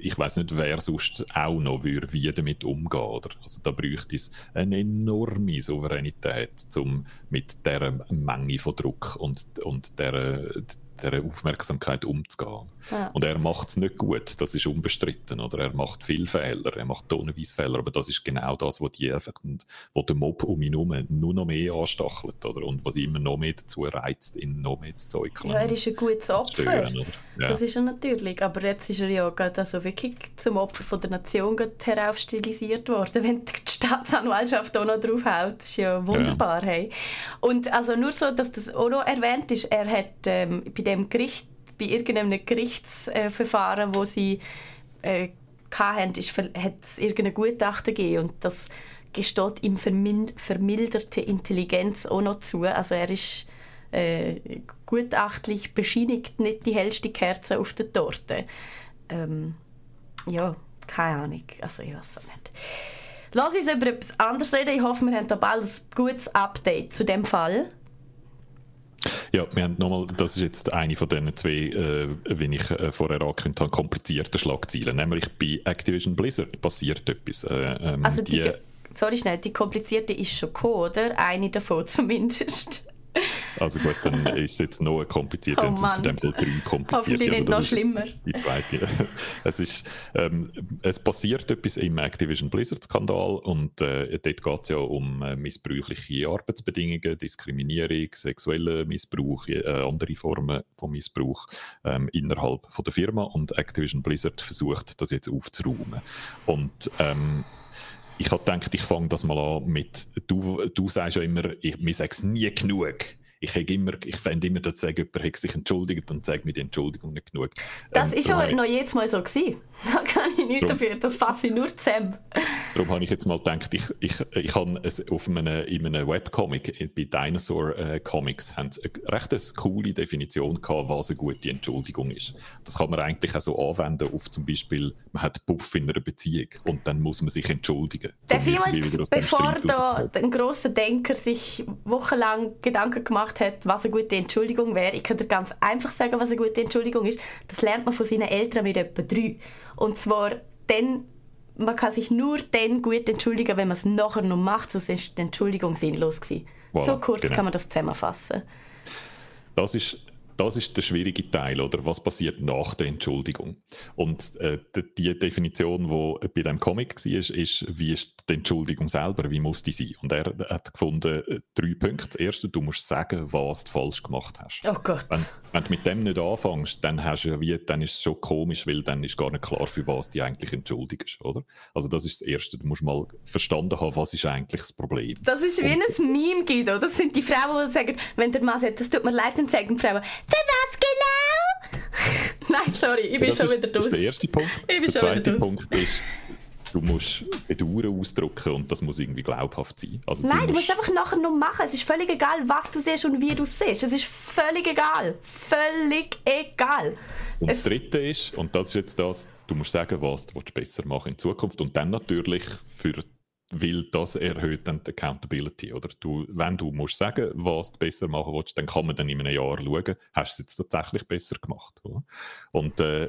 ich weiß nicht, wer sonst auch noch würde, wie damit umgehen, oder? Also da bräuchte es eine enorme Souveränität, um mit dieser Menge von Druck und, und der, dieser Aufmerksamkeit umzugehen. Ja. Und er macht es nicht gut, das ist unbestritten. Oder er macht viele Fehler, er macht tonnenweise Fehler, aber das ist genau das, was die einfach, wo der Mob um ihn herum nur noch mehr anstachelt oder? und was immer noch mehr dazu reizt, ihn noch mehr zu zeugeln. Ja, er ist ein gutes Opfer, stören, ja. das ist er natürlich, aber jetzt ist er ja gerade also wirklich zum Opfer von der Nation heraufstilisiert worden, wenn die Staatsanwaltschaft auch noch draufhält, das ist ja wunderbar. Ja. Hey. Und also nur so, dass das auch noch erwähnt ist, er hat ähm, bei dem Gericht, bei irgendeinem Gerichtsverfahren, wo sie äh, hatten, ist, hat es irgendein Gutachten gegeben und das gesteht ihm vermilderte Intelligenz auch noch zu. Also er ist äh, gutachtlich bescheinigt nicht die hellste Kerze auf der Torte. Ähm, ja, keine Ahnung. Also ich weiß es nicht. Lass uns über etwas anderes reden. Ich hoffe, wir haben da bald ein gutes Update zu dem Fall. Ja, wir haben nochmal, das ist jetzt eine von den zwei, äh, wie ich äh, vorher angekündigt habe, komplizierten Schlagzeilen. Nämlich bei Activision Blizzard passiert etwas. Äh, ähm, also die, die, sorry schnell, die komplizierte ist schon gekommen, oder? Eine davon zumindest. Also gut, dann ist es jetzt noch kompliziert, dann sind es in dem Fall drei kompliziert. Hoffentlich also noch schlimmer. Die zweite. es, ist, ähm, es passiert etwas im Activision Blizzard-Skandal und äh, dort geht es ja um äh, missbräuchliche Arbeitsbedingungen, Diskriminierung, sexuellen Missbrauch, äh, andere Formen von Missbrauch ähm, innerhalb von der Firma und Activision Blizzard versucht, das jetzt aufzuräumen. Und ähm, ich habe gedacht, ich fange das mal an mit, du, du sagst ja immer, ich, mir sagst nie genug. Ich, immer, ich fände immer, dass jemand sich entschuldigt und sagt mir die Entschuldigung nicht genug. Das ähm, ist aber noch jedes Mal so gewesen. Da kann ich nicht ja. dafür, das fasse ich nur zusammen. Darum habe ich jetzt mal gedacht, ich, ich, ich habe es auf einem, in einem Webcomic, bei Dinosaur äh, Comics, haben sie eine recht coole Definition gehabt, was eine gute Entschuldigung ist. Das kann man eigentlich auch so anwenden auf zum Beispiel, man hat Puff in einer Beziehung und dann muss man sich entschuldigen. Darf ich bevor da ein grosser Denker sich wochenlang Gedanken gemacht hat, was eine gute Entschuldigung wäre, ich kann dir ganz einfach sagen, was eine gute Entschuldigung ist. Das lernt man von seinen Eltern mit etwa drei. Und zwar dann man kann sich nur dann gut entschuldigen, wenn man es nachher noch macht, sonst ist die Entschuldigung sinnlos gewesen. Voilà, so kurz genau. kann man das zusammenfassen. Das ist das ist der schwierige Teil, oder? Was passiert nach der Entschuldigung? Und äh, die Definition, die bei dem Comic war, ist, ist, wie ist die Entschuldigung selber, wie muss die sein? Und er hat gefunden, äh, drei Punkte. Das erste, du musst sagen, was du falsch gemacht hast. Oh Gott. Wenn, wenn du mit dem nicht anfängst, dann, hast du wie, dann ist es schon komisch, weil dann ist gar nicht klar, für was die eigentlich entschuldigst, oder? Also das ist das Erste. Du musst mal verstanden haben, was ist eigentlich das Problem. Das ist wie Und, ein Meme gibt, oder? Das sind die Frauen, die sagen, wenn der Mann sagt, das tut mir leid, dann sagen die Frauen, für was genau? Nein, sorry, ich bin ja, schon wieder durch. Das ist der erste Punkt. Der zweite Punkt ist, du musst Bedauern ausdrücken und das muss irgendwie glaubhaft sein. Also, Nein, du musst, du musst einfach nachher noch machen. Es ist völlig egal, was du siehst und wie du siehst. Es ist völlig egal. Völlig egal. Und es das Dritte ist, und das ist jetzt das, du musst sagen, was du besser machen in Zukunft und dann natürlich für weil das erhöht dann die Accountability. Oder du, wenn du musst sagen, was du besser machen willst, dann kann man dann in einem Jahr schauen, hast du es jetzt tatsächlich besser gemacht. Oder? Und äh,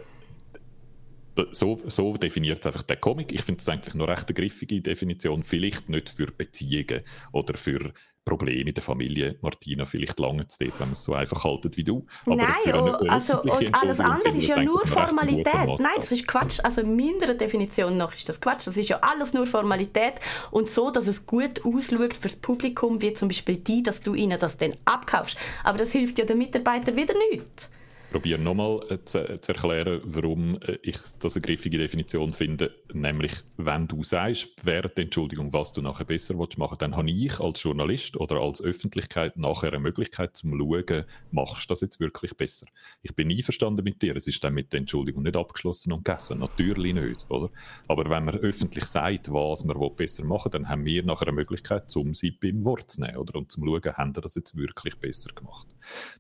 so, so definiert es einfach der Comic. Ich finde es eigentlich noch recht eine griffige Definition. Vielleicht nicht für Beziehungen oder für Probleme in der Familie. Martina, vielleicht lange es dort, wenn man es so einfach haltet wie du. Aber Nein, oh, also, und alles andere ist ja nur Formalität. Nein, das ist Quatsch. Also in meiner Definition nach ist das Quatsch. Das ist ja alles nur Formalität und so, dass es gut ausschaut fürs Publikum, wie zum Beispiel die, dass du ihnen das dann abkaufst. Aber das hilft ja den Mitarbeitern wieder nicht probiere nochmal äh, zu, äh, zu, erklären, warum äh, ich das eine griffige Definition finde. Nämlich, wenn du sagst, während der Entschuldigung, was du nachher besser machen willst, dann habe ich als Journalist oder als Öffentlichkeit nachher eine Möglichkeit zum schauen, machst du das jetzt wirklich besser? Ich bin einverstanden mit dir, es ist dann mit der Entschuldigung nicht abgeschlossen und gegessen. Natürlich nicht, oder? Aber wenn man öffentlich sagt, was man besser machen will, dann haben wir nachher eine Möglichkeit, um sie beim Wort zu nehmen, oder? Und zum schauen, haben wir das jetzt wirklich besser gemacht?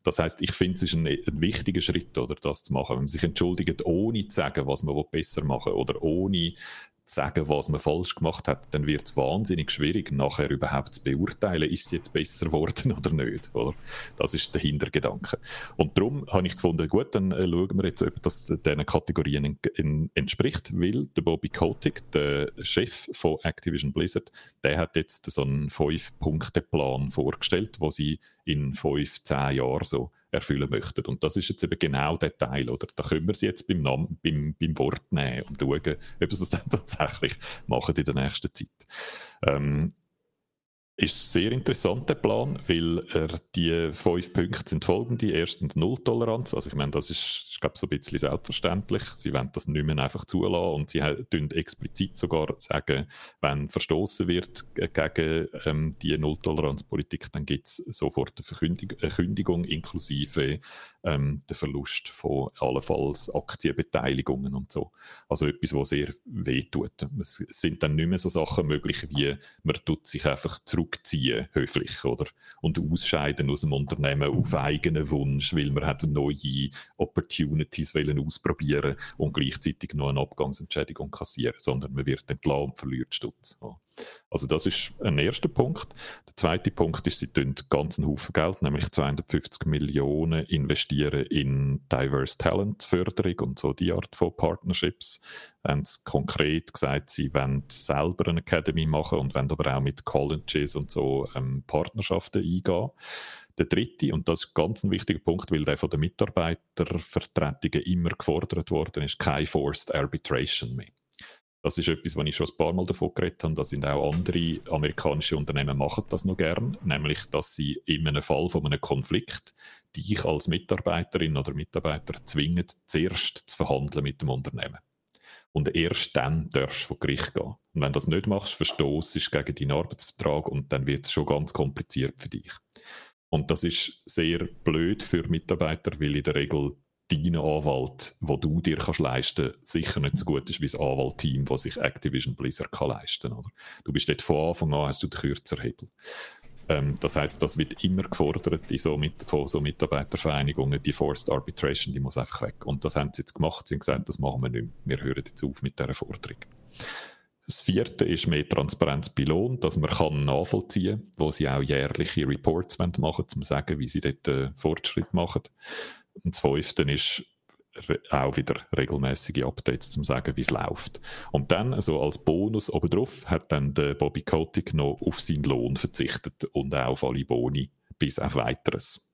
Das heißt, ich finde, es ist ein, ein wichtiger Schritt, oder, das zu machen. Wenn man sich entschuldigt, ohne zu sagen, was man besser machen will, oder ohne zu sagen, was man falsch gemacht hat, dann wird es wahnsinnig schwierig, nachher überhaupt zu beurteilen, ist es jetzt besser geworden oder nicht. Oder? Das ist der Hintergedanke. Und darum habe ich gefunden, gut, dann äh, schauen wir jetzt, ob das diesen Kategorien entspricht, weil der Bobby Kotick, der Chef von Activision Blizzard, der hat jetzt so einen Fünf-Punkte-Plan vorgestellt, wo sie in fünf, zehn Jahren so erfüllen möchten. Und das ist jetzt eben genau der Teil, oder? Da können wir sie jetzt beim, Namen, beim, beim Wort nehmen und schauen, ob sie das dann tatsächlich machen in der nächsten Zeit. Ähm, ist ein sehr interessanter Plan, weil er die fünf Punkte sind folgende. Erstens Nulltoleranz. Also ich meine, das ist, ich glaube, so ein bisschen selbstverständlich. Sie wollen das nicht mehr einfach zulassen und sie tun explizit sogar sagen, wenn verstoßen wird gegen ähm, die Nulltoleranzpolitik, dann gibt es sofort eine Verkündigung, eine Kündigung inklusive ähm, der Verlust von allenfalls Aktienbeteiligungen und so. Also etwas, was sehr wehtut. Es sind dann nicht mehr so Sachen möglich, wie man tut sich einfach zurück zurückziehen, höflich, oder? Und ausscheiden aus dem Unternehmen auf eigenen Wunsch, weil man hat neue Opportunities wollen ausprobieren und gleichzeitig noch eine Abgangsentschädigung kassieren, sondern man wird entlassen und verliert Stutz. Ja. Also das ist ein erster Punkt. Der zweite Punkt ist, sie tun ganzen Haufen Geld, nämlich 250 Millionen investieren in Diverse Talent Förderung und so die Art von Partnerships. Haben konkret gesagt, sie wollen selber eine Academy machen und wollen aber auch mit Colleges und so ähm, Partnerschaften eingehen. Der dritte, und das ist ganz ein wichtiger Punkt, weil der von den Mitarbeitervertretungen immer gefordert worden ist, kein Forced Arbitration mehr. Das ist etwas, was ich schon ein paar Mal davon geredet habe. Da sind auch andere amerikanische Unternehmen machen das noch gern, nämlich, dass sie in einem Fall von einem Konflikt dich als Mitarbeiterin oder Mitarbeiter zwingen, zuerst zu verhandeln mit dem Unternehmen. Und erst dann darfst du vor Gericht gehen. Und wenn du das nicht machst, verstoßt ist gegen deinen Arbeitsvertrag und dann wird es schon ganz kompliziert für dich. Und das ist sehr blöd für Mitarbeiter, weil in der Regel dein Anwalt, wo du dir kannst leisten sicher nicht so gut ist wie das Anwaltteam, das sich Activision Blizzard kann leisten kann. Du bist dort von Anfang an, hast du den kürzer Hebel. Ähm, das heißt, das wird immer gefordert in so mit, von so Mitarbeitervereinigungen. Die Forced Arbitration, die muss einfach weg. Und das haben sie jetzt gemacht. Sie haben gesagt, das machen wir nicht mehr. Wir hören jetzt auf mit dieser Forderung. Das vierte ist mehr Transparenz bei Lohn, dass man kann nachvollziehen kann, wo sie auch jährliche Reports machen wollen, um zu sagen, wie sie dort äh, Fortschritt machen. Und das fünfte ist auch wieder regelmäßige Updates, um zu sagen, wie es läuft. Und dann, also als Bonus obendrauf, hat dann der Bobby Kotick noch auf seinen Lohn verzichtet und auch auf alle Boni bis auf weiteres.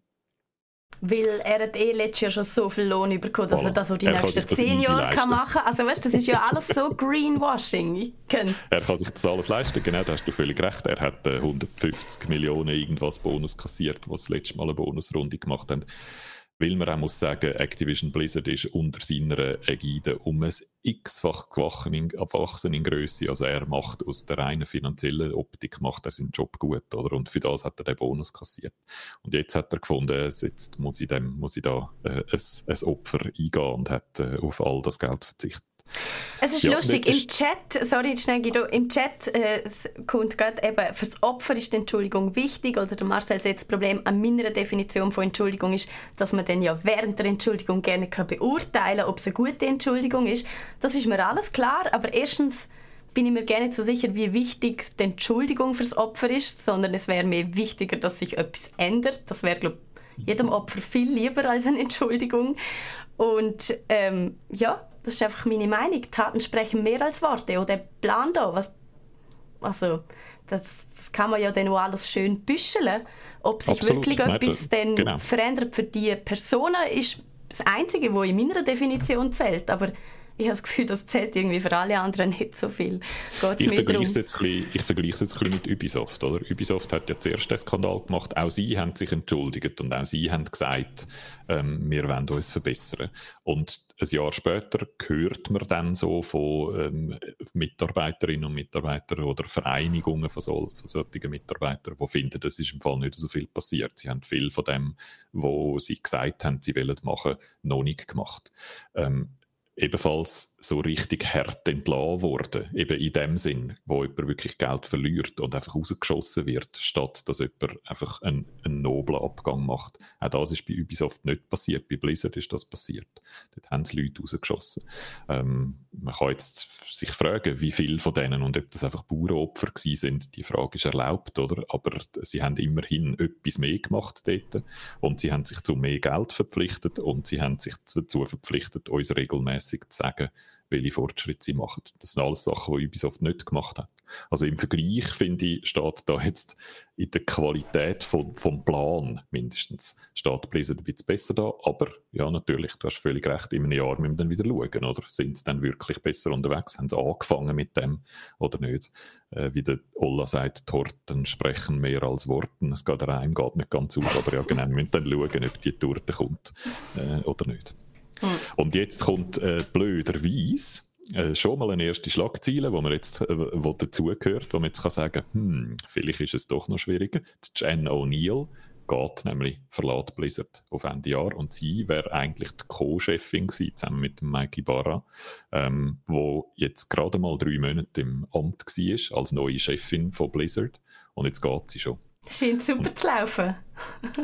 Weil er hat eh letztes Jahr schon so viel Lohn bekommen, dass voilà. er das so die er nächsten zehn Jahre kann machen kann. Also weißt, das ist ja alles so Greenwashing. er kann sich das alles leisten, genau, da hast du völlig recht. Er hat äh, 150 Millionen irgendwas Bonus kassiert, was das letzte Mal eine Bonusrunde gemacht haben. Weil man auch muss sagen, Activision Blizzard ist unter seiner Ägide um ein x-fach gewachsen in, Größe. Also er macht aus der reinen finanziellen Optik macht er seinen Job gut, oder? Und für das hat er den Bonus kassiert. Und jetzt hat er gefunden, jetzt muss ich, dem, muss ich da äh, ein, ein Opfer eingehen und hat äh, auf all das Geld verzichtet. Es ist ja, lustig, im Chat, sorry, schnell Guido, im Chat äh, kommt gerade eben, fürs Opfer ist die Entschuldigung wichtig, oder der Marcel setzt das Problem an meiner Definition von Entschuldigung ist, dass man dann ja während der Entschuldigung gerne kann beurteilen kann, ob es eine gute Entschuldigung ist. Das ist mir alles klar, aber erstens bin ich mir nicht so sicher, wie wichtig die Entschuldigung fürs Opfer ist, sondern es wäre mir wichtiger, dass sich etwas ändert. Das wäre, glaube jedem Opfer viel lieber als eine Entschuldigung. Und ähm, ja, das ist einfach meine Meinung. Taten sprechen mehr als Worte. Oder der Plan da, was, also, das, das, kann man ja dann auch alles schön büscheln. Ob sich Absolut. wirklich etwas dann genau. verändert für die Personen, ist das Einzige, was in meiner Definition zählt. Aber ich habe das Gefühl, das zählt irgendwie für alle anderen nicht so viel. Geht's ich vergleiche es jetzt ein es jetzt ein mit Ubisoft. Oder? Ubisoft hat ja zuerst den Skandal gemacht. Auch sie haben sich entschuldigt und auch sie haben gesagt, ähm, wir wollen uns verbessern. Und ein Jahr später hört man dann so von ähm, Mitarbeiterinnen und Mitarbeitern oder Vereinigungen von, so, von solchen Mitarbeitern, die finden, es ist im Fall nicht so viel passiert. Sie haben viel von dem, was sie gesagt haben, sie wollen machen, noch nicht gemacht. Ähm, ebenfalls so richtig hart entlassen worden. Eben in dem Sinn, wo jemand wirklich Geld verliert und einfach rausgeschossen wird, statt dass jemand einfach einen, einen noblen Abgang macht. Auch das ist bei Ubisoft nicht passiert. Bei Blizzard ist das passiert. Dort haben sie Leute rausgeschossen. Ähm, man kann jetzt sich fragen, wie viele von denen und ob das einfach Bauernopfer gewesen sind. Die Frage ist erlaubt, oder? Aber sie haben immerhin etwas mehr gemacht dort und sie haben sich zu mehr Geld verpflichtet und sie haben sich dazu verpflichtet, uns regelmäßig zu sagen, welche Fortschritte sie machen. Das sind alles Sachen, die Ubisoft nicht gemacht hat. Also im Vergleich, finde ich, steht da jetzt in der Qualität von, vom Plan mindestens, steht Blizzard ein bisschen besser da. Aber ja, natürlich, du hast völlig recht, in einem Jahr müssen wir dann wieder schauen, oder? Sind sie dann wirklich besser unterwegs? Haben sie angefangen mit dem oder nicht? Äh, wie der Olla sagt, Torten sprechen mehr als Worten. Es geht rein, geht nicht ganz auf, aber ja, genau, wir müssen dann schauen, ob die Torte kommt äh, oder nicht. Hm. Und jetzt kommt äh, blöderweise äh, schon mal eine erste Schlagzeile, wo man jetzt äh, wo dazugehört, wo man jetzt kann sagen, hm, vielleicht ist es doch noch schwieriger. Die Jen O'Neill geht nämlich, verlässt Blizzard auf Ende Jahr und sie wäre eigentlich die Co-Chefin zusammen mit Mikey Barra, ähm, wo jetzt gerade mal drei Monate im Amt war als neue Chefin von Blizzard und jetzt geht sie schon. Scheint super zu laufen.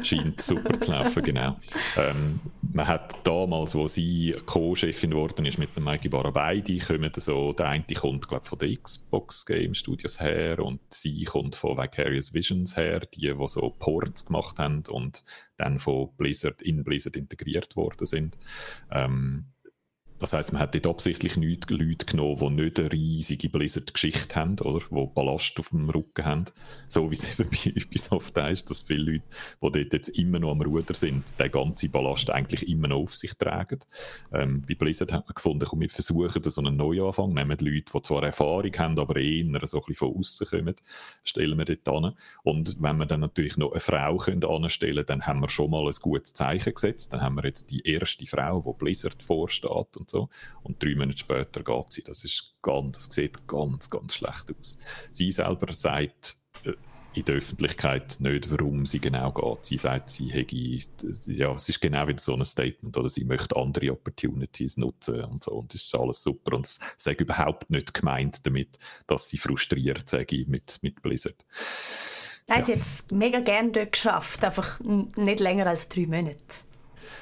Scheint super zu laufen, genau. Ähm, man hat damals, wo sie Co-Chefin geworden ist mit dem Mikey Barra, beide kommen so, der eine kommt, glaube von der Xbox Game Studios her und sie kommt von Vicarious Visions her, die, die so Ports gemacht haben und dann von Blizzard in Blizzard integriert worden sind. Ähm, das heißt, man hat dort absichtlich nicht Leute genommen, die nicht eine riesige Blizzard-Geschichte haben, oder? Die Ballast auf dem Rücken haben. So wie es eben bei Ubisoft ist, dass viele Leute, die dort jetzt immer noch am Ruder sind, den ganzen Ballast eigentlich immer noch auf sich tragen. Ähm, bei Blizzard hat man gefunden, komm, wir versuchen so einen Neuanfang, nehmen Leute, die zwar Erfahrung haben, aber eher so ein bisschen von außen kommen, stellen wir dort an. Und wenn wir dann natürlich noch eine Frau können anstellen dann haben wir schon mal ein gutes Zeichen gesetzt. Dann haben wir jetzt die erste Frau, die Blizzard vorsteht und und so. Und drei Monate später geht sie. Das, ist ganz, das sieht ganz, ganz schlecht aus. Sie selber sagt, äh, in der Öffentlichkeit nicht, warum sie genau geht. Sie sagt, sie hätte, ja, es ist genau wieder so ein Statement, oder sie möchte andere Opportunities nutzen und so, und das ist alles super. Und es sei überhaupt nicht gemeint damit, dass sie frustriert sei mit, mit Blizzard. Hat ja. jetzt mega gerne dort geschafft, einfach nicht länger als drei Monate.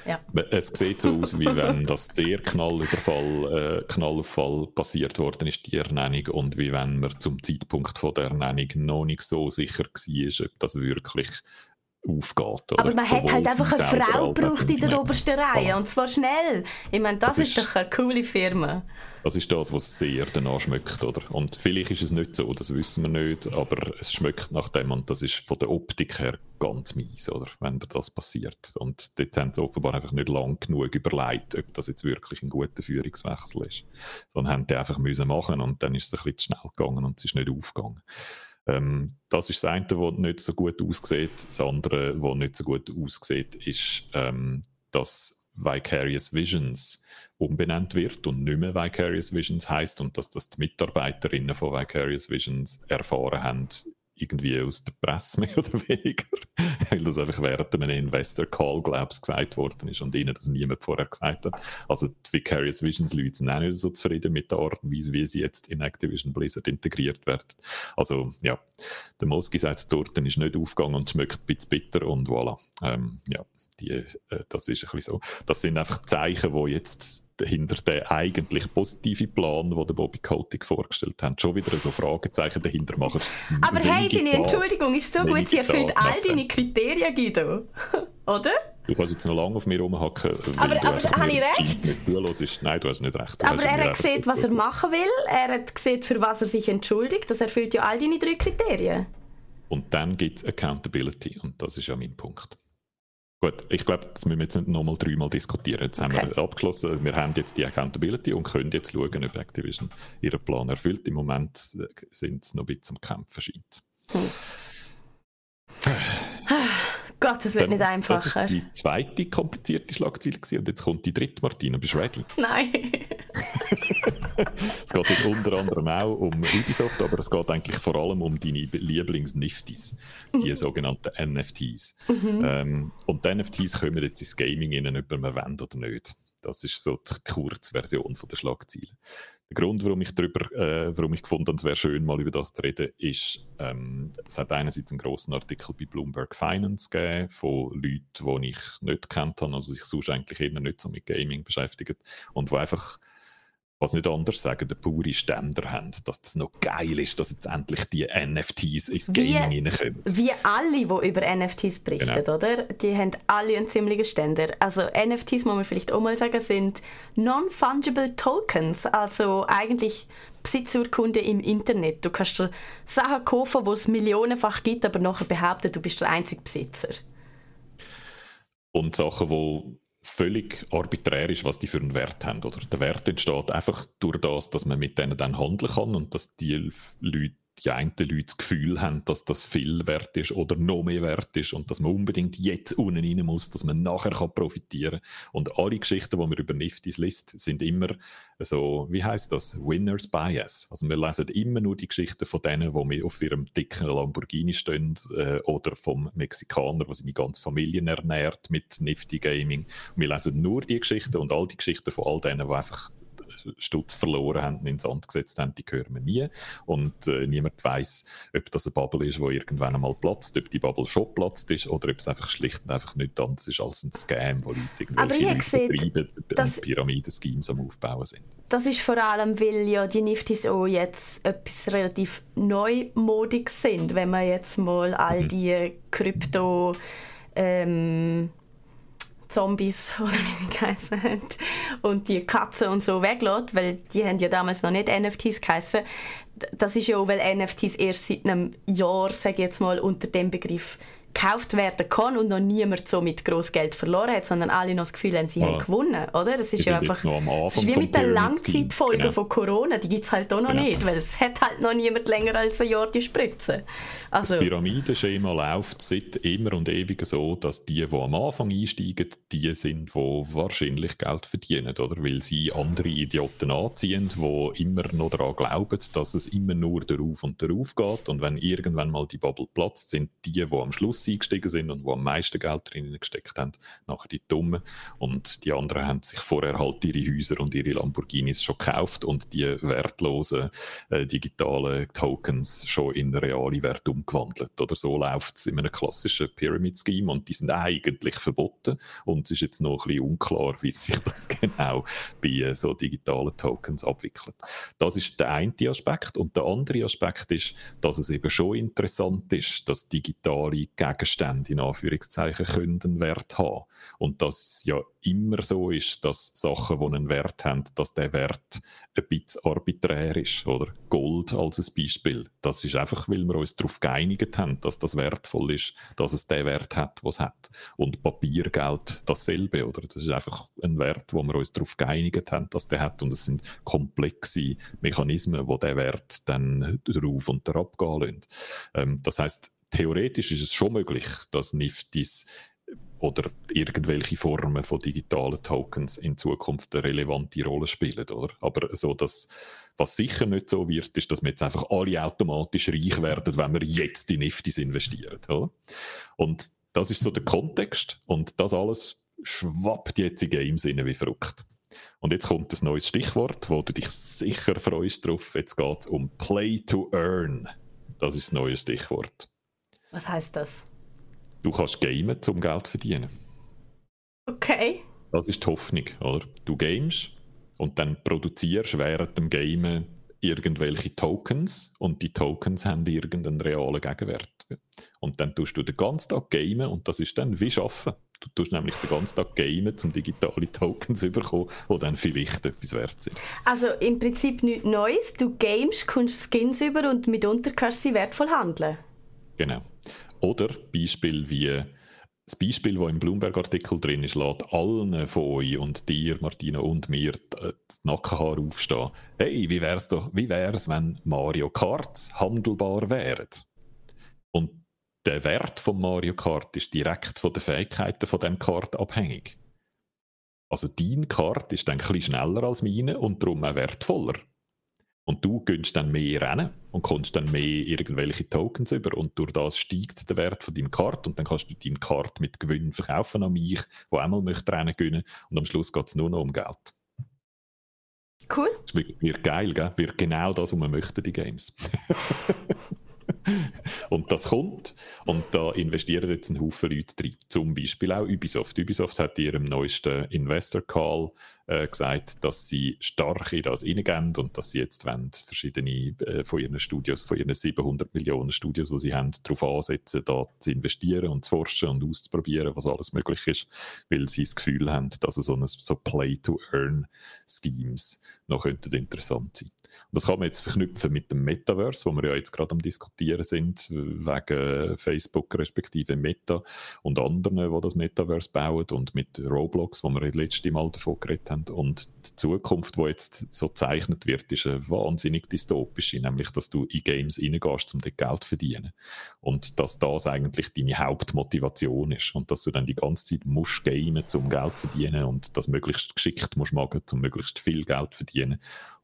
Ja. Es sieht so aus, wie wenn das sehr Knallüberfall, äh, Knallauffall passiert worden ist, die Ernennung, und wie wenn man zum Zeitpunkt von der Ernennung noch nicht so sicher war, ob das wirklich aufgeht. Aber man hat halt einfach eine Frau gebraucht in der obersten Reihe, und zwar schnell. Ich meine, das, das ist, ist doch eine coole Firma. Das ist das, was sehr danach schmeckt, oder? Und vielleicht ist es nicht so, das wissen wir nicht, aber es schmeckt nach dem und das ist von der Optik her ganz mies, oder? Wenn das passiert. Und dort haben sie offenbar einfach nicht lang genug überlegt, ob das jetzt wirklich ein guter Führungswechsel ist. Sondern haben die einfach müssen machen und dann ist es ein bisschen zu schnell gegangen und es ist nicht aufgegangen. Ähm, das ist das eine, das nicht so gut aussieht. Das andere, was nicht so gut aussieht, ist, ähm, dass Vicarious Visions umbenannt wird und nicht mehr Vicarious Visions heißt und dass das die Mitarbeiterinnen von Vicarious Visions erfahren haben, irgendwie aus der Presse mehr oder weniger, weil das einfach während einem Investor Call, glaube ich, gesagt worden ist und ihnen das niemand vorher gesagt hat. Also die Vicarious Visions Leute sind auch nicht so zufrieden mit der Art und Weise, wie sie jetzt in Activision Blizzard integriert werden. Also ja, der Moski sagt, dort ist nicht aufgegangen und schmeckt ein bisschen bitter und voilà. Ähm, ja, die, äh, das ist ein bisschen so. Das sind einfach Zeichen, wo jetzt hinter dem eigentlich positiven Plan, den der Bobby Kotick vorgestellt hat, schon wieder so Fragezeichen dahinter machen. Aber hey, seine Entschuldigung ist so gut, sie erfüllt all deine Kriterien, Guido. Oder? Du kannst jetzt noch lange auf mir rumhacken. Aber, aber habe ich recht? Nicht Nein, du hast nicht recht. Du aber er hat gesehen, was er machen will. Er hat gesehen, für was er sich entschuldigt. Das erfüllt ja all deine drei Kriterien. Und dann gibt es Accountability. Und das ist ja mein Punkt. Gut, ich glaube, das müssen wir jetzt nicht nochmal dreimal diskutieren. Jetzt okay. haben wir abgeschlossen. Wir haben jetzt die Accountability und können jetzt schauen, ob Activision ihren Plan erfüllt. Im Moment sind sie noch ein bisschen am Kämpfen, scheint hm. Gott, das wird nicht einfacher. Das war die zweite komplizierte Schlagzeile und jetzt kommt die dritte, Martina. Bist du ready? Nein. es geht unter anderem auch um Ubisoft, aber es geht eigentlich vor allem um deine Lieblings-Niftis, die mhm. sogenannten NFTs. Mhm. Ähm, und die NFTs kommen jetzt ins Gaming ob man wollen oder nicht. Das ist so die Kurzversion der Schlagzeilen. Der Grund, warum ich, darüber, äh, warum ich gefunden habe, es wäre schön, mal über das zu reden, ist, ähm, es hat einerseits einen grossen Artikel bei Bloomberg Finance gegeben von Leuten, die ich nicht kennt habe, also sich sonst eigentlich eher nicht so mit Gaming beschäftigen und die einfach was nicht anders sagen, den pure Ständer haben, dass das noch geil ist, dass jetzt endlich die NFTs ins Gaming wie, reinkommen. Wie alle, die über NFTs berichten, genau. oder? Die haben alle einen ziemlichen Ständer. Also NFTs, muss man vielleicht auch mal sagen, sind Non-Fungible Tokens, also eigentlich Besitzurkunde im Internet. Du kannst dir Sachen kaufen, die es millionenfach gibt, aber nachher behaupten, du bist der einzige Besitzer. Und Sachen, die völlig arbiträr ist, was die für einen Wert haben. Oder der Wert entsteht einfach durch das, dass man mit denen dann handeln kann und dass die Leute die einen Leute das Gefühl haben, dass das viel wert ist oder noch mehr wert ist und dass man unbedingt jetzt unten rein muss, dass man nachher kann profitieren kann. Und alle Geschichten, die man über Niftis liest, sind immer so, wie heißt das? Winners Bias. Also wir lesen immer nur die Geschichten von denen, die auf ihrem dicken Lamborghini stehen äh, oder vom Mexikaner, der seine ganze Familie ernährt mit Nifty Gaming. Wir lesen nur die Geschichten und all die Geschichten von all denen, die einfach Stutz verloren haben und ins Sand gesetzt haben, die hören wir nie. Und äh, niemand weiß, ob das eine Bubble ist, die irgendwann einmal platzt, ob die Bubble schon platzt ist oder ob es einfach schlicht und einfach nicht anders ist als ein Scam, wo Leute irgendwelche Leute gesehen, betreiben und Pyramiden-Schemes am Aufbauen sind. Das ist vor allem, weil ja die Niftis auch jetzt etwas relativ neumodig sind, wenn man jetzt mal all mhm. die Krypto ähm, Zombies oder wie sie geheißen haben und die Katzen und so weglässt, weil die haben ja damals noch nicht NFTs geheißen. Das ist ja auch, weil NFTs erst seit einem Jahr, sage ich jetzt mal, unter dem Begriff gekauft werden kann und noch niemand so mit Geld verloren hat, sondern alle noch das Gefühl haben, sie ja. haben gewonnen, oder? Das ist ja einfach, das ist wie mit den Langzeitfolgen genau. von Corona, die gibt es halt auch noch genau. nicht, weil es hat halt noch niemand länger als ein Jahr die Spritze. Also, das Pyramidenschema läuft seit immer und ewig so, dass die, die am Anfang einsteigen, die sind, die wahrscheinlich Geld verdienen, oder? Weil sie andere Idioten anziehen, die immer noch daran glauben, dass es immer nur darauf und darauf geht und wenn irgendwann mal die Bubble platzt, sind die, die am Schluss eingestiegen sind und die am meisten Geld drin gesteckt haben, nachher die Dummen. Und die anderen haben sich vorher halt ihre Häuser und ihre Lamborghinis schon gekauft und die wertlosen äh, digitalen Tokens schon in reale Wert umgewandelt. Oder so läuft es in einem klassischen Pyramid-Scheme und die sind eigentlich verboten und es ist jetzt noch ein bisschen unklar, wie sich das genau bei äh, so digitalen Tokens abwickelt. Das ist der eine Aspekt und der andere Aspekt ist, dass es eben schon interessant ist, dass digitale Gegenstände in Anführungszeichen können einen Wert haben. Und dass es ja immer so ist, dass Sachen, die einen Wert haben, dass der Wert ein bisschen arbiträr ist. Oder Gold als ein Beispiel. Das ist einfach, weil wir uns darauf geeinigt haben, dass das wertvoll ist, dass es den Wert hat, was es hat. Und Papiergeld dasselbe. Oder? Das ist einfach ein Wert, wo wir uns darauf geeinigt haben, dass der hat. Und es sind komplexe Mechanismen, die den Wert dann drauf und herab gehen lassen. Ähm, das heißt, theoretisch ist es schon möglich, dass Niftis oder irgendwelche Formen von digitalen Tokens in Zukunft eine relevante Rolle spielen, oder? Aber so, dass was sicher nicht so wird, ist, dass wir jetzt einfach alle automatisch reich werden, wenn wir jetzt in Niftis investieren, oder? Und das ist so der Kontext und das alles schwappt jetzt in Games rein wie verrückt. Und jetzt kommt ein neues Stichwort, wo du dich sicher freust drauf. Jetzt geht es um Play to Earn. Das ist das neue Stichwort. Was heißt das? Du kannst gamen, um Geld zu verdienen. Okay. Das ist die Hoffnung, oder? Du gamest und dann produzierst während dem Gamen irgendwelche Tokens und die Tokens haben irgendeinen realen Gegenwert. Und dann tust du den ganzen Tag gamen und das ist dann wie Schaffen. Du tust nämlich den ganzen Tag gamen, um digitale Tokens zu bekommen, die dann vielleicht etwas wert sind. Also im Prinzip nichts Neues. Du gamest, kommst Skins über und mitunter kannst du sie wertvoll handeln. Genau. Oder Beispiel wie das Beispiel, das im Bloomberg-Artikel drin ist, lässt allen von euch und dir, Martina und mir die Nackenhaare aufstehen. Hey, wie wär's doch, wie wär's, wenn Mario Karts handelbar wären? Und der Wert von Mario Kart ist direkt von den Fähigkeiten von dem Kart abhängig. Also dein Kart ist dann ein bisschen schneller als meine und darum auch wertvoller. Und du gönnst dann mehr Rennen und kommst dann mehr irgendwelche Tokens über und durch das steigt der Wert von deinem Kart und dann kannst du deinen Kart mit Gewinn verkaufen an mich, der einmal möchte Rennen gönnen und am Schluss geht es nur noch um Geld. Cool. Das wird, wird geil, gell? Wird genau das, was man möchte, die Games. und das kommt und da investieren jetzt ein Haufen Leute drin. Zum Beispiel auch Ubisoft. Ubisoft hat in ihrem neuesten Investor Call äh, gesagt, dass sie stark in das reingehen und dass sie jetzt wollen, verschiedene äh, von ihren Studios, von ihren 700 Millionen Studios, die sie haben, darauf ansetzen, da zu investieren und zu forschen und auszuprobieren, was alles möglich ist, weil sie das Gefühl haben, dass so, eine, so Play-to-Earn-Schemes noch könnten interessant sein. Und das kann man jetzt verknüpfen mit dem Metaverse, wo wir ja jetzt gerade am diskutieren sind, wegen Facebook respektive Meta und anderen, die das Metaverse bauen und mit Roblox, wo wir das letzte Mal davon geredet haben. Und die Zukunft, die jetzt so gezeichnet wird, ist eine wahnsinnig dystopische, nämlich, dass du in Games reingehst, um dort Geld zu verdienen. Und dass das eigentlich deine Hauptmotivation ist. Und dass du dann die ganze Zeit musst gamen, um Geld zu verdienen. Und das möglichst geschickt musst machen, um möglichst viel Geld zu verdienen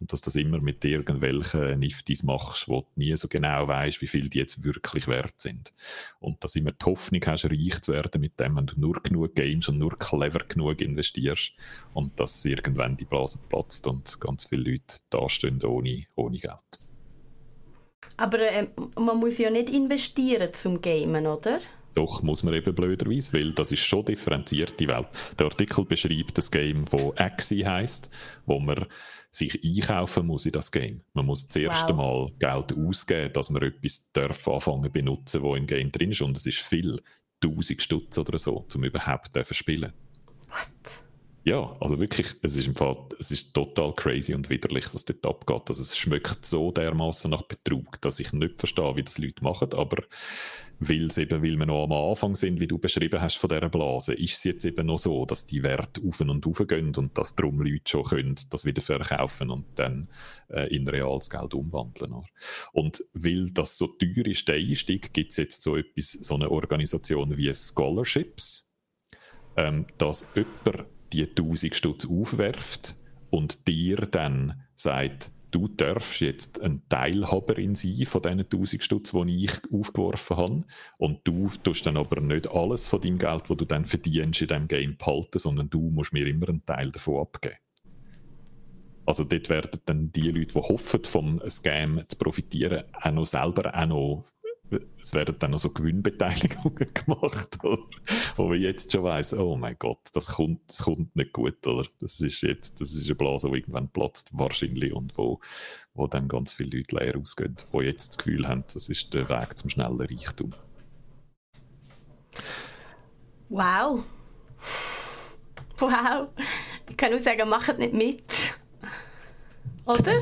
und dass das immer mit irgendwelchen Niftis machst, wo du nie so genau weißt, wie viel die jetzt wirklich wert sind. Und dass immer die Hoffnung hast, reich zu werden mit dem, wenn du nur genug Games und nur clever genug investierst und dass irgendwann die Blase platzt und ganz viele Leute dastehen ohne, ohne Geld. Aber äh, man muss ja nicht investieren zum Gamen, oder? Doch, muss man eben blöderweise, weil das ist schon differenzierte Welt. Der Artikel beschreibt das Game, das Axie heisst, wo man sich einkaufen muss in das Game. Man muss das erste wow. Mal Geld ausgeben, dass man etwas darf anfangen benutzen, wo im Game drin ist. Und es ist viel, 1000 Stutz oder so, um überhaupt zu spielen. What? Ja, also wirklich, es ist im Fall, es ist total crazy und widerlich, was dort abgeht. Also es schmeckt so dermaßen nach Betrug, dass ich nicht verstehe, wie das Leute machen, aber weil eben, weil wir noch am Anfang sind, wie du beschrieben hast von dieser Blase, ist es jetzt eben noch so, dass die Werte auf und auf gehen und dass darum Leute schon können, das wieder verkaufen und dann äh, in reales Geld umwandeln. Und weil das so teuer ist, der Einstieg, gibt es jetzt so etwas, so eine Organisation wie Scholarships, ähm, dass jemand die 1000 Stutz aufwerft und dir dann sagt, du darfst jetzt ein Teilhaberin sein von diesen 1000 Stutz, die ich aufgeworfen habe. Und du tust dann aber nicht alles von deinem Geld, das du dann verdienst in diesem Game behalten, sondern du musst mir immer einen Teil davon abgeben. Also dort werden dann die Leute, die hoffen, vom Scam zu profitieren, auch noch selber auch noch es werden dann noch so Gewinnbeteiligungen gemacht, oder? wo man jetzt schon weiß, oh mein Gott, das kommt, das kommt nicht gut, oder? Das ist jetzt, das ist eine Blase, die irgendwann platzt, wahrscheinlich, und wo, wo dann ganz viele Leute leer ausgehen, die jetzt das Gefühl haben, das ist der Weg zum schnellen Reichtum. Wow. Wow. Ich kann nur sagen, macht nicht mit. Oder?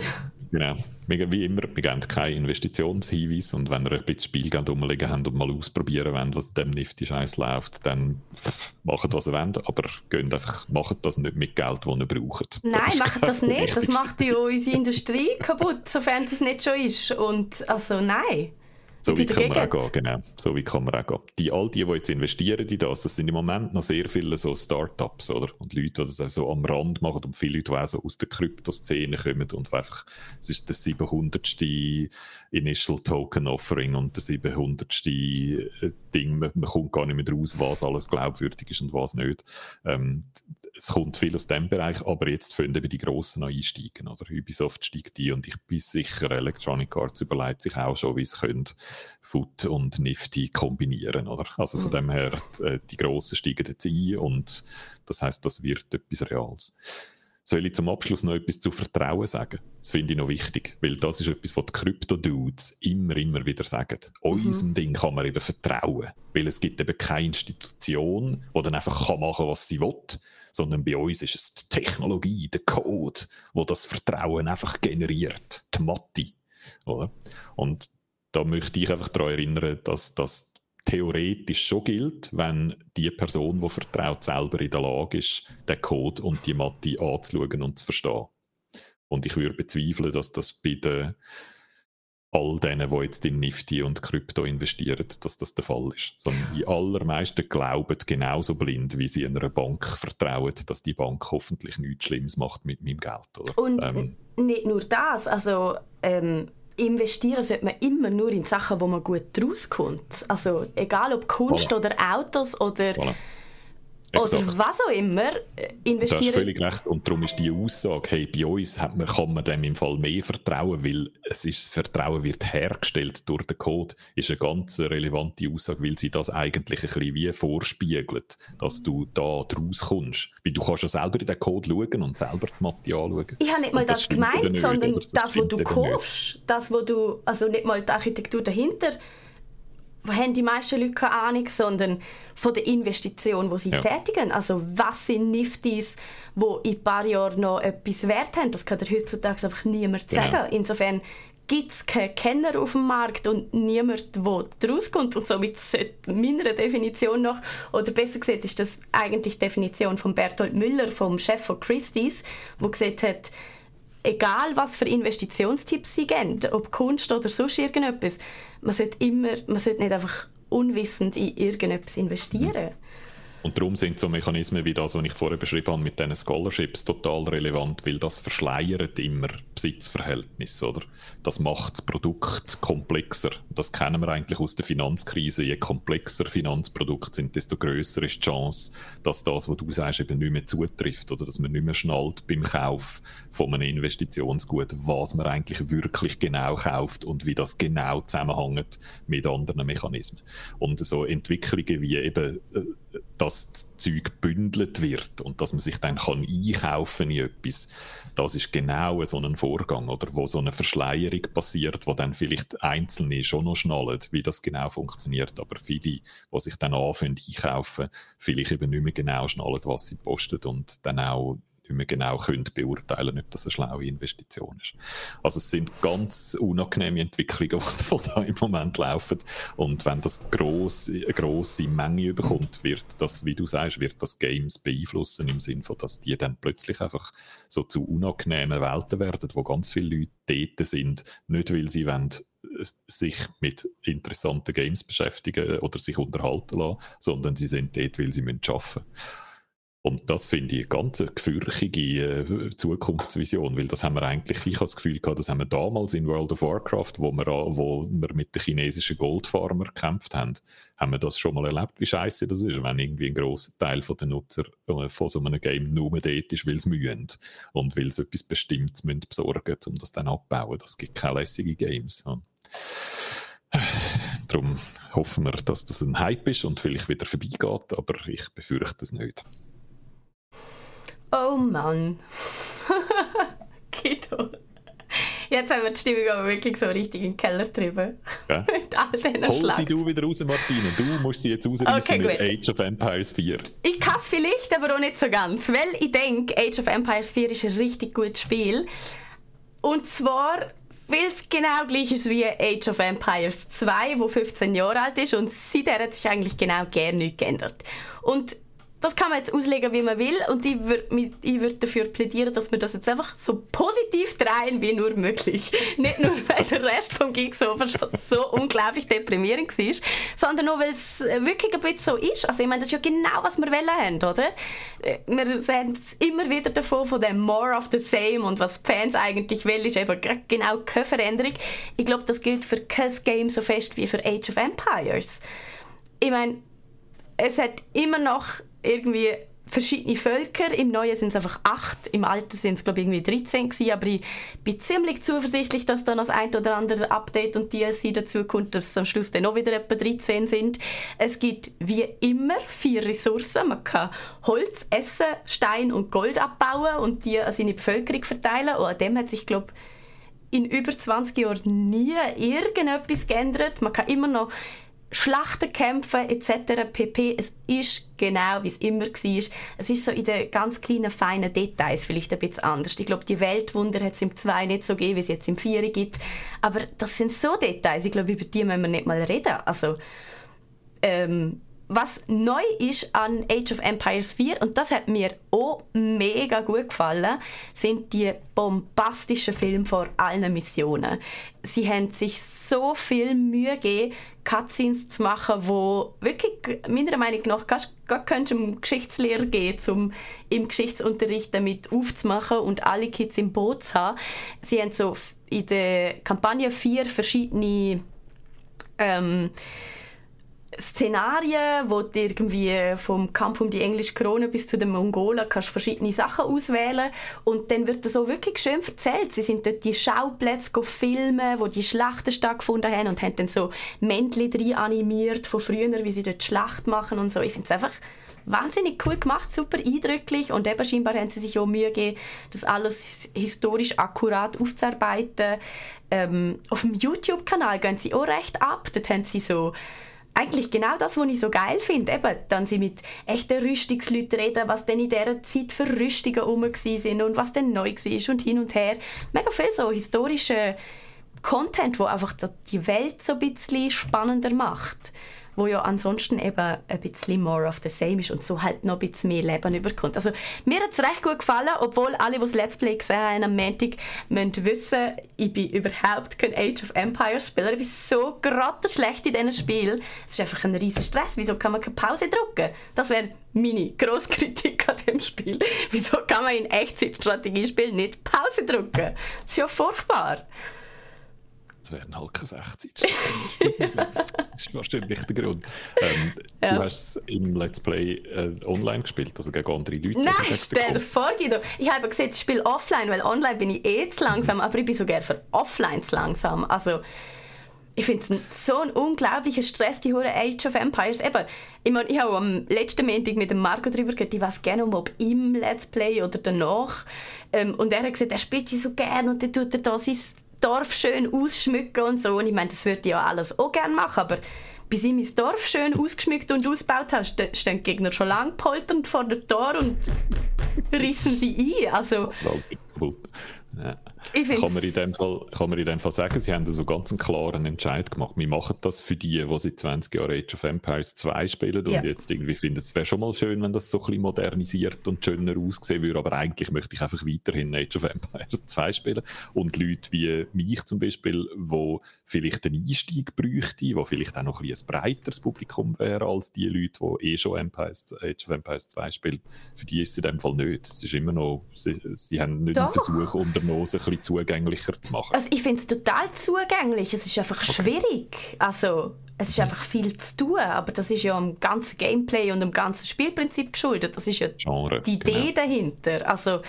Genau. Wir, wie immer, wir geben keinen Investitionshinweis und wenn ihr ein bisschen Spielgeld rumliegen habt und mal ausprobieren wollt, was dem Nifty-Scheiß läuft, dann macht was ihr wollt, aber geht einfach, macht das nicht mit Geld, das ihr braucht. Nein, macht das nicht. Das macht ja unsere Industrie kaputt, sofern es nicht schon ist. Und also nein. So wie kann man auch gehen, genau. So wie kann man auch gehen. Die, all die, die jetzt investieren in das, das sind im Moment noch sehr viele so Startups, oder? Und Leute, die das auch so am Rand machen und viele Leute, die auch so aus der Kryptoszene kommen und einfach, es ist das 700. Initial Token Offering und das 700. Äh, Ding, man, man kommt gar nicht mehr raus, was alles glaubwürdig ist und was nicht. Ähm, es kommt viel aus dem Bereich, aber jetzt finden wir die Grossen einsteigen. Oder Ubisoft steigt ein und ich bin sicher, Electronic Arts überlegt sich auch schon, wie es können, Foot und Nifty kombinieren. Oder? Also von mhm. dem her, die, äh, die Grossen steigen jetzt ein und das heißt, das wird etwas Reales. Soll ich zum Abschluss noch etwas zu Vertrauen sagen? Das finde ich noch wichtig, weil das ist etwas, was die Crypto-Dudes immer, immer wieder sagen. Mhm. Unserem Ding kann man eben vertrauen, weil es gibt eben keine Institution, die dann einfach kann machen was sie will, sondern bei uns ist es die Technologie, der Code, wo das Vertrauen einfach generiert, die Mathe. Oder? Und da möchte ich einfach daran erinnern, dass das theoretisch schon gilt, wenn die Person, die vertraut, selber in der Lage ist, den Code und die Mathe anzuschauen und zu verstehen. Und ich würde bezweifeln, dass das bei den all denen, die jetzt in Nifty und Krypto investieren, dass das der Fall ist. Sondern die allermeisten glauben genauso blind, wie sie einer Bank vertrauen, dass die Bank hoffentlich nichts Schlimmes macht mit meinem Geld. Oder? Und ähm, nicht nur das, also ähm, investieren sollte man immer nur in Sachen, wo man gut rauskommt. Also egal ob Kunst voilà. oder Autos oder voilà. Exakt. Oder was auch immer investieren. Äh, du hast völlig recht. Und darum ist die Aussage, hey, bei uns hat man, kann man dem im Fall mehr vertrauen, weil es ist, das Vertrauen wird hergestellt durch den Code, ist eine ganz relevante Aussage, weil sie das eigentlich ein bisschen wie vorspiegelt, dass du da draus kommst. Weil du kannst ja selber in den Code schauen und selber die Mathe anschauen. Ich habe nicht mal das, das gemeint, sondern das, das was du kaufst, das, wo du, also nicht mal die Architektur dahinter, haben die meisten Leute keine Ahnung, sondern von der Investition, die sie ja. tätigen. Also was sind Niftis, die in ein paar Jahren noch etwas wert haben? Das kann dir heutzutage einfach niemand genau. sagen. Insofern gibt es keine Kenner auf dem Markt und niemand, der daraus kommt. Und somit sollte meiner Definition noch, oder besser gesagt, ist das eigentlich die Definition von Bertolt Müller, vom Chef von Christie's, der gesagt hat, egal was für Investitionstipps sie geben, ob Kunst oder sonst irgendetwas, man sollte immer, man sollte nicht einfach unwissend in irgendetwas investieren. Und darum sind so Mechanismen wie das, was ich vorher beschrieben habe, mit diesen Scholarships total relevant, weil das verschleiert immer Besitzverhältnisse, oder? Das macht das Produkt komplexer. Das kennen wir eigentlich aus der Finanzkrise. Je komplexer Finanzprodukte sind, desto größer ist die Chance, dass das, was du sagst, eben nicht mehr zutrifft oder dass man nicht mehr schnallt beim Kauf von einem Investitionsgut, was man eigentlich wirklich genau kauft und wie das genau zusammenhängt mit anderen Mechanismen. Und so Entwicklungen wie eben äh, dass das Zeug gebündelt wird und dass man sich dann kann einkaufen in etwas, das ist genau so ein Vorgang, oder? Wo so eine Verschleierung passiert, wo dann vielleicht Einzelne schon noch schnallen, wie das genau funktioniert, aber viele, die sich dann anfangen einkaufen, vielleicht eben nicht mehr genau schnallen, was sie posten und dann auch nicht mehr genau können beurteilen ob das eine schlaue Investition ist. Also es sind ganz unangenehme Entwicklungen, die da im Moment laufen. Und wenn das gross, eine grosse Menge bekommt, wird das, wie du sagst, wird das Games beeinflussen im Sinne von, dass die dann plötzlich einfach so zu unangenehmen Welten werden, wo ganz viele Leute dort sind, nicht weil sie wollen, äh, sich mit interessanten Games beschäftigen oder sich unterhalten lassen, sondern sie sind dort, weil sie arbeiten müssen. Und das finde ich eine ganz gefürchtige äh, Zukunftsvision, weil das haben wir eigentlich, ich habe das Gefühl gehabt, das haben wir damals in World of Warcraft, wo wir, wo wir mit den chinesischen Goldfarmer gekämpft haben, haben wir das schon mal erlebt, wie scheiße das ist, wenn irgendwie ein grosser Teil der Nutzer äh, von so einem Game nur dort ist, weil sie mühen und weil sie etwas Bestimmtes müssen besorgen um das dann abzubauen. Das gibt keine lässigen Games. Ja. Darum hoffen wir, dass das ein Hype ist und vielleicht wieder vorbeigeht, aber ich befürchte es nicht. Oh Mann. Guido. Jetzt haben wir die Stimmung aber wirklich so richtig in den Keller getrieben. Ja. mit all diesen Hol sie du wieder raus, Martina. Du musst sie jetzt rausreißen okay, mit Age of Empires 4. Ich kann es vielleicht, aber auch nicht so ganz. Weil ich denke, Age of Empires 4 ist ein richtig gutes Spiel. Und zwar weil es genau gleich ist wie Age of Empires 2, wo 15 Jahre alt ist und seitdem hat sich eigentlich genau gar nichts geändert. Und das kann man jetzt auslegen, wie man will. Und ich würde würd dafür plädieren, dass wir das jetzt einfach so positiv drehen wie nur möglich. Nicht nur, weil der Rest vom Geeksofa schon so unglaublich deprimierend war, sondern auch, weil es wirklich ein bisschen so ist. Also ich meine, das ist ja genau, was wir wollen haben, oder? Wir sehen immer wieder davon, von dem More of the Same und was die Fans eigentlich wollen, ist eben genau keine Veränderung. Ich glaube, das gilt für kein Game so fest wie für Age of Empires. Ich meine, es hat immer noch irgendwie verschiedene Völker. Im Neuen sind es einfach acht, im Alten sind es glaube ich irgendwie 13 gewesen, aber ich bin ziemlich zuversichtlich, dass dann das ein oder andere Update und DLC dazu kommt, dass es am Schluss dann noch wieder etwa 13 sind. Es gibt wie immer vier Ressourcen. Man kann Holz, Essen, Stein und Gold abbauen und die an seine Bevölkerung verteilen. Und an dem hat sich glaube in über 20 Jahren nie irgendetwas geändert. Man kann immer noch Schlachten kämpfen etc. pp. Es ist genau, wie es immer war. Es ist so in den ganz kleinen, feinen Details vielleicht ein bisschen anders. Ich glaube, die Weltwunder hat es im 2 nicht so gegeben, wie es jetzt im 4 gibt. Aber das sind so Details, ich glaube, über die müssen wir nicht mal reden. Also, ähm, was neu ist an Age of Empires 4, und das hat mir auch mega gut gefallen, sind die bombastischen Filme vor allen Missionen. Sie haben sich so viel Mühe gegeben, Cutscenes zu machen, wo wirklich meiner Meinung nach gar, könntest du Geschichtslehrer gehen, um im Geschichtsunterricht damit aufzumachen und alle Kids im Boot zu haben. Sie haben so in der Kampagne vier verschiedene ähm, Szenarien, wo du irgendwie vom Kampf um die englische Krone bis zu den Mongolen kannst verschiedene Sachen auswählen und dann wird das so wirklich schön erzählt. Sie sind dort die Schauplätze filmen, wo die Schlachten stattgefunden haben und haben dann so Männchen drin animiert von früher, wie sie dort Schlacht machen und so. Ich finde es einfach wahnsinnig cool gemacht, super eindrücklich und eben scheinbar haben sie sich auch Mühe gegeben, das alles historisch akkurat aufzuarbeiten. Ähm, auf dem YouTube-Kanal gehen sie auch recht ab. Dort haben sie so eigentlich genau das, was ich so geil finde. Eben, dann sie mit echten Rüstungsleuten reden, was denn in dieser Zeit für Rüstungen rum sind und was denn neu war und hin und her. Mega viel so historische Content, wo einfach die Welt so ein bisschen spannender macht wo ja ansonsten eben ein bisschen more of the same ist und so halt noch ein bisschen mehr Leben überkommt. Also mir hat es recht gut gefallen, obwohl alle, die das Let's Play gesehen haben am Montag, müssen wissen, ich bin überhaupt kein Age of Empires Spieler. Ich bin so schlecht in diesem Spiel. Es ist einfach ein riesiger Stress. Wieso kann man keine Pause drücken? Das wäre meine grosse Kritik an dem Spiel. Wieso kann man in Echtzeitstrategiespielen nicht Pause drücken? Das ist ja furchtbar. Es wären halt keine 60. das ist wahrscheinlich der Grund. Ähm, ja. Du hast es im Let's Play äh, online gespielt, also gegen andere Leute. Nein, stell dir vor, Guido. Ich habe gesehen, ich spiele offline, weil online bin ich eh zu langsam, aber ich bin sogar für offline zu langsam. Also, ich finde es so ein unglaublicher Stress, die hure Age of Empires. Eben, ich, mein, ich habe am letzten Montag mit dem Marco darüber geredet, ich weiß gerne, ob im Let's Play oder danach. Ähm, und er hat gesagt, er spielt sie so gerne und dann tut er da sein Dorf schön ausschmücken und so. Und ich meine, das würde ich ja alles auch gerne machen, aber bis ich mein Dorf schön ausgeschmückt und ausgebaut habe, stehen die Gegner schon lang polternd vor der Tor und rissen sie ein. Also, ja. Kann man, in dem Fall, kann man in dem Fall sagen, sie haben so ganz einen klaren Entscheid gemacht. Wir machen das für die, die seit 20 Jahren Age of Empires 2 spielen und ja. jetzt irgendwie finden, es wäre schon mal schön, wenn das so ein bisschen modernisiert und schöner aussehen würde, aber eigentlich möchte ich einfach weiterhin Age of Empires 2 spielen. Und Leute wie mich zum Beispiel, die vielleicht einen Einstieg bräuchten, die vielleicht auch noch ein, bisschen ein breiteres Publikum wäre als die Leute, die eh schon Empires, Age of Empires 2 spielen, für die ist es in dem Fall nicht. Es ist immer noch, sie, sie haben nicht Doch. einen Versuch unternommen, ein bisschen zugänglicher zu machen. Also ich finde es total zugänglich. Es ist einfach okay. schwierig. Also es ist mhm. einfach viel zu tun, aber das ist ja am ganzen Gameplay und am ganzen Spielprinzip geschuldet. Das ist ja Genre, die Idee genau. dahinter. Also,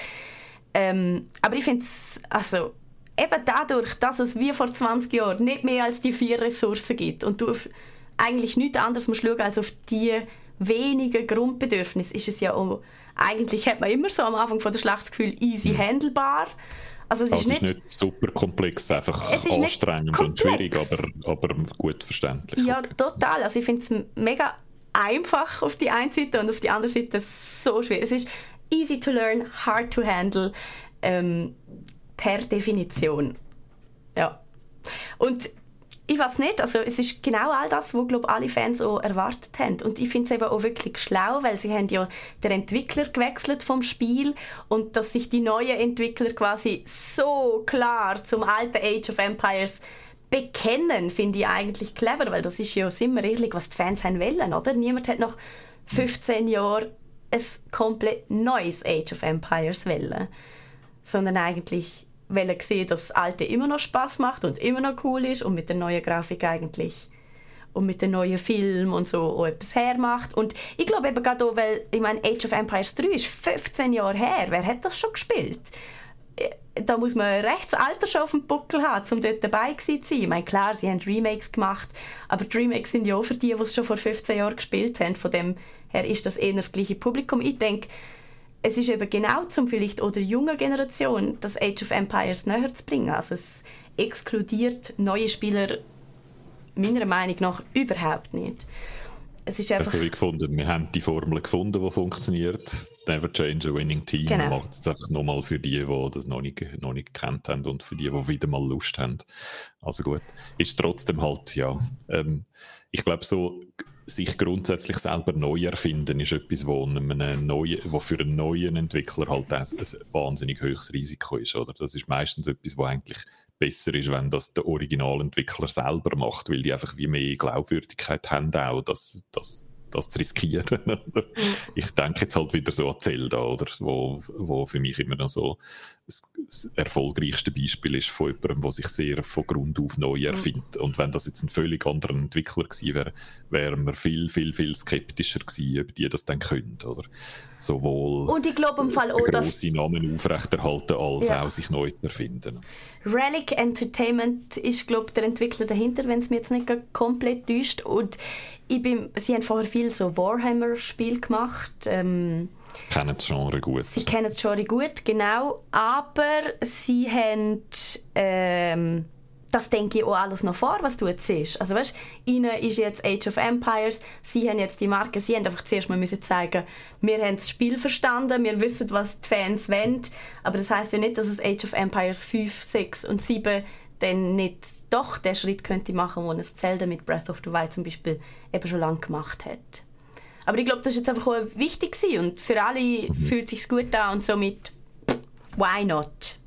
ähm, aber ich finde es, also eben dadurch, dass es wie vor 20 Jahren nicht mehr als die vier Ressourcen gibt und du eigentlich nichts anderes musst schauen als auf die wenigen Grundbedürfnisse, ist es ja auch, eigentlich hat man immer so am Anfang von der Schlacht das Gefühl, easy mhm. handelbar. Also es, also ist, nicht, ist, nicht, super komplex, einfach anstrengend und schwierig, aber, aber gut verständlich. Ja, okay. total. Also ich finde es mega einfach auf die eine Seite und auf die andere Seite so schwer. Es ist easy to learn, hard to handle, ähm, per Definition. Ja. Und ich weiß nicht, also es ist genau all das, was glaube alle Fans auch erwartet haben. Und ich finde es eben auch wirklich schlau, weil sie haben ja den Entwickler gewechselt vom Spiel und dass sich die neuen Entwickler quasi so klar zum alten Age of Empires bekennen, finde ich eigentlich clever, weil das ist ja, sind wir ehrlich, was die Fans haben wollen, oder? Niemand hat noch 15 Jahre ein komplett neues Age of Empires wollen, sondern eigentlich wollen sehen, dass das Alte immer noch Spaß macht und immer noch cool ist und mit der neuen Grafik eigentlich und mit den neuen Filmen und so auch etwas hermacht. Und ich glaube eben gerade auch, weil, ich meine, Age of Empires 3 ist 15 Jahre her. Wer hat das schon gespielt? Äh, da muss man rechts Alter schon auf dem Buckel haben, um dort dabei zu sein. Ich meine, klar, sie haben Remakes gemacht, aber die Remakes sind ja auch für die, die es schon vor 15 Jahren gespielt haben. Von dem her ist das eher das gleiche Publikum. Ich denke, es ist eben genau zum vielleicht oder jungen Generation das Age of Empires näher zu bringen. Also es exkludiert neue Spieler meiner Meinung nach überhaupt nicht. Es ist einfach... Also ich gefunden, wir haben die Formel gefunden, die funktioniert. Never change a winning team. Genau. Man macht es einfach nochmal für die, die das noch nicht, noch nicht gekannt haben und für die, die wieder mal Lust haben. Also gut. Ist trotzdem halt, ja. Ähm, ich glaube, so sich grundsätzlich selber neu erfinden ist etwas, wo, einem neuen, wo für einen neuen Entwickler halt ein, ein wahnsinnig hohes Risiko ist. Oder? Das ist meistens etwas, wo eigentlich besser ist, wenn das der Originalentwickler selber macht, weil die einfach wie mehr Glaubwürdigkeit haben auch, dass, dass das zu riskieren. ich denke jetzt halt wieder so an Zelda, oder? Wo, wo für mich immer noch so das, das erfolgreichste Beispiel ist von jemandem, der sich sehr von Grund auf neu mhm. erfindet. Und wenn das jetzt ein völlig anderer Entwickler gewesen wäre, wären wir viel, viel, viel skeptischer gewesen, ob die das dann können, oder? Sowohl Und ich glaube im Fall auch, grosse Namen aufrechterhalten, als ja. auch sich neu zu erfinden. Relic Entertainment ist, glaube ich, der Entwickler dahinter, wenn es mir jetzt nicht komplett täuscht. Und ich bin, sie haben vorher viel so Warhammer-Spiel gemacht. Ähm, kennen das Genre gut. Sie kennen das Genre gut, genau. Aber sie haben, ähm, das denke ich auch alles noch vor, was du jetzt siehst. Also weißt, ihnen ist jetzt Age of Empires, sie haben jetzt die Marke, sie haben einfach zuerst mal müssen zeigen, wir haben das Spiel verstanden, wir wissen, was die Fans wollen. Aber das heißt ja nicht, dass es Age of Empires 5, 6 und 7 dann nicht doch den Schritt könnte machen, den es Zelda mit Breath of the Wild zum Beispiel eben schon lange gemacht hat. Aber ich glaube, das ist jetzt einfach auch wichtig und für alle mhm. fühlt es sich gut an und somit why not?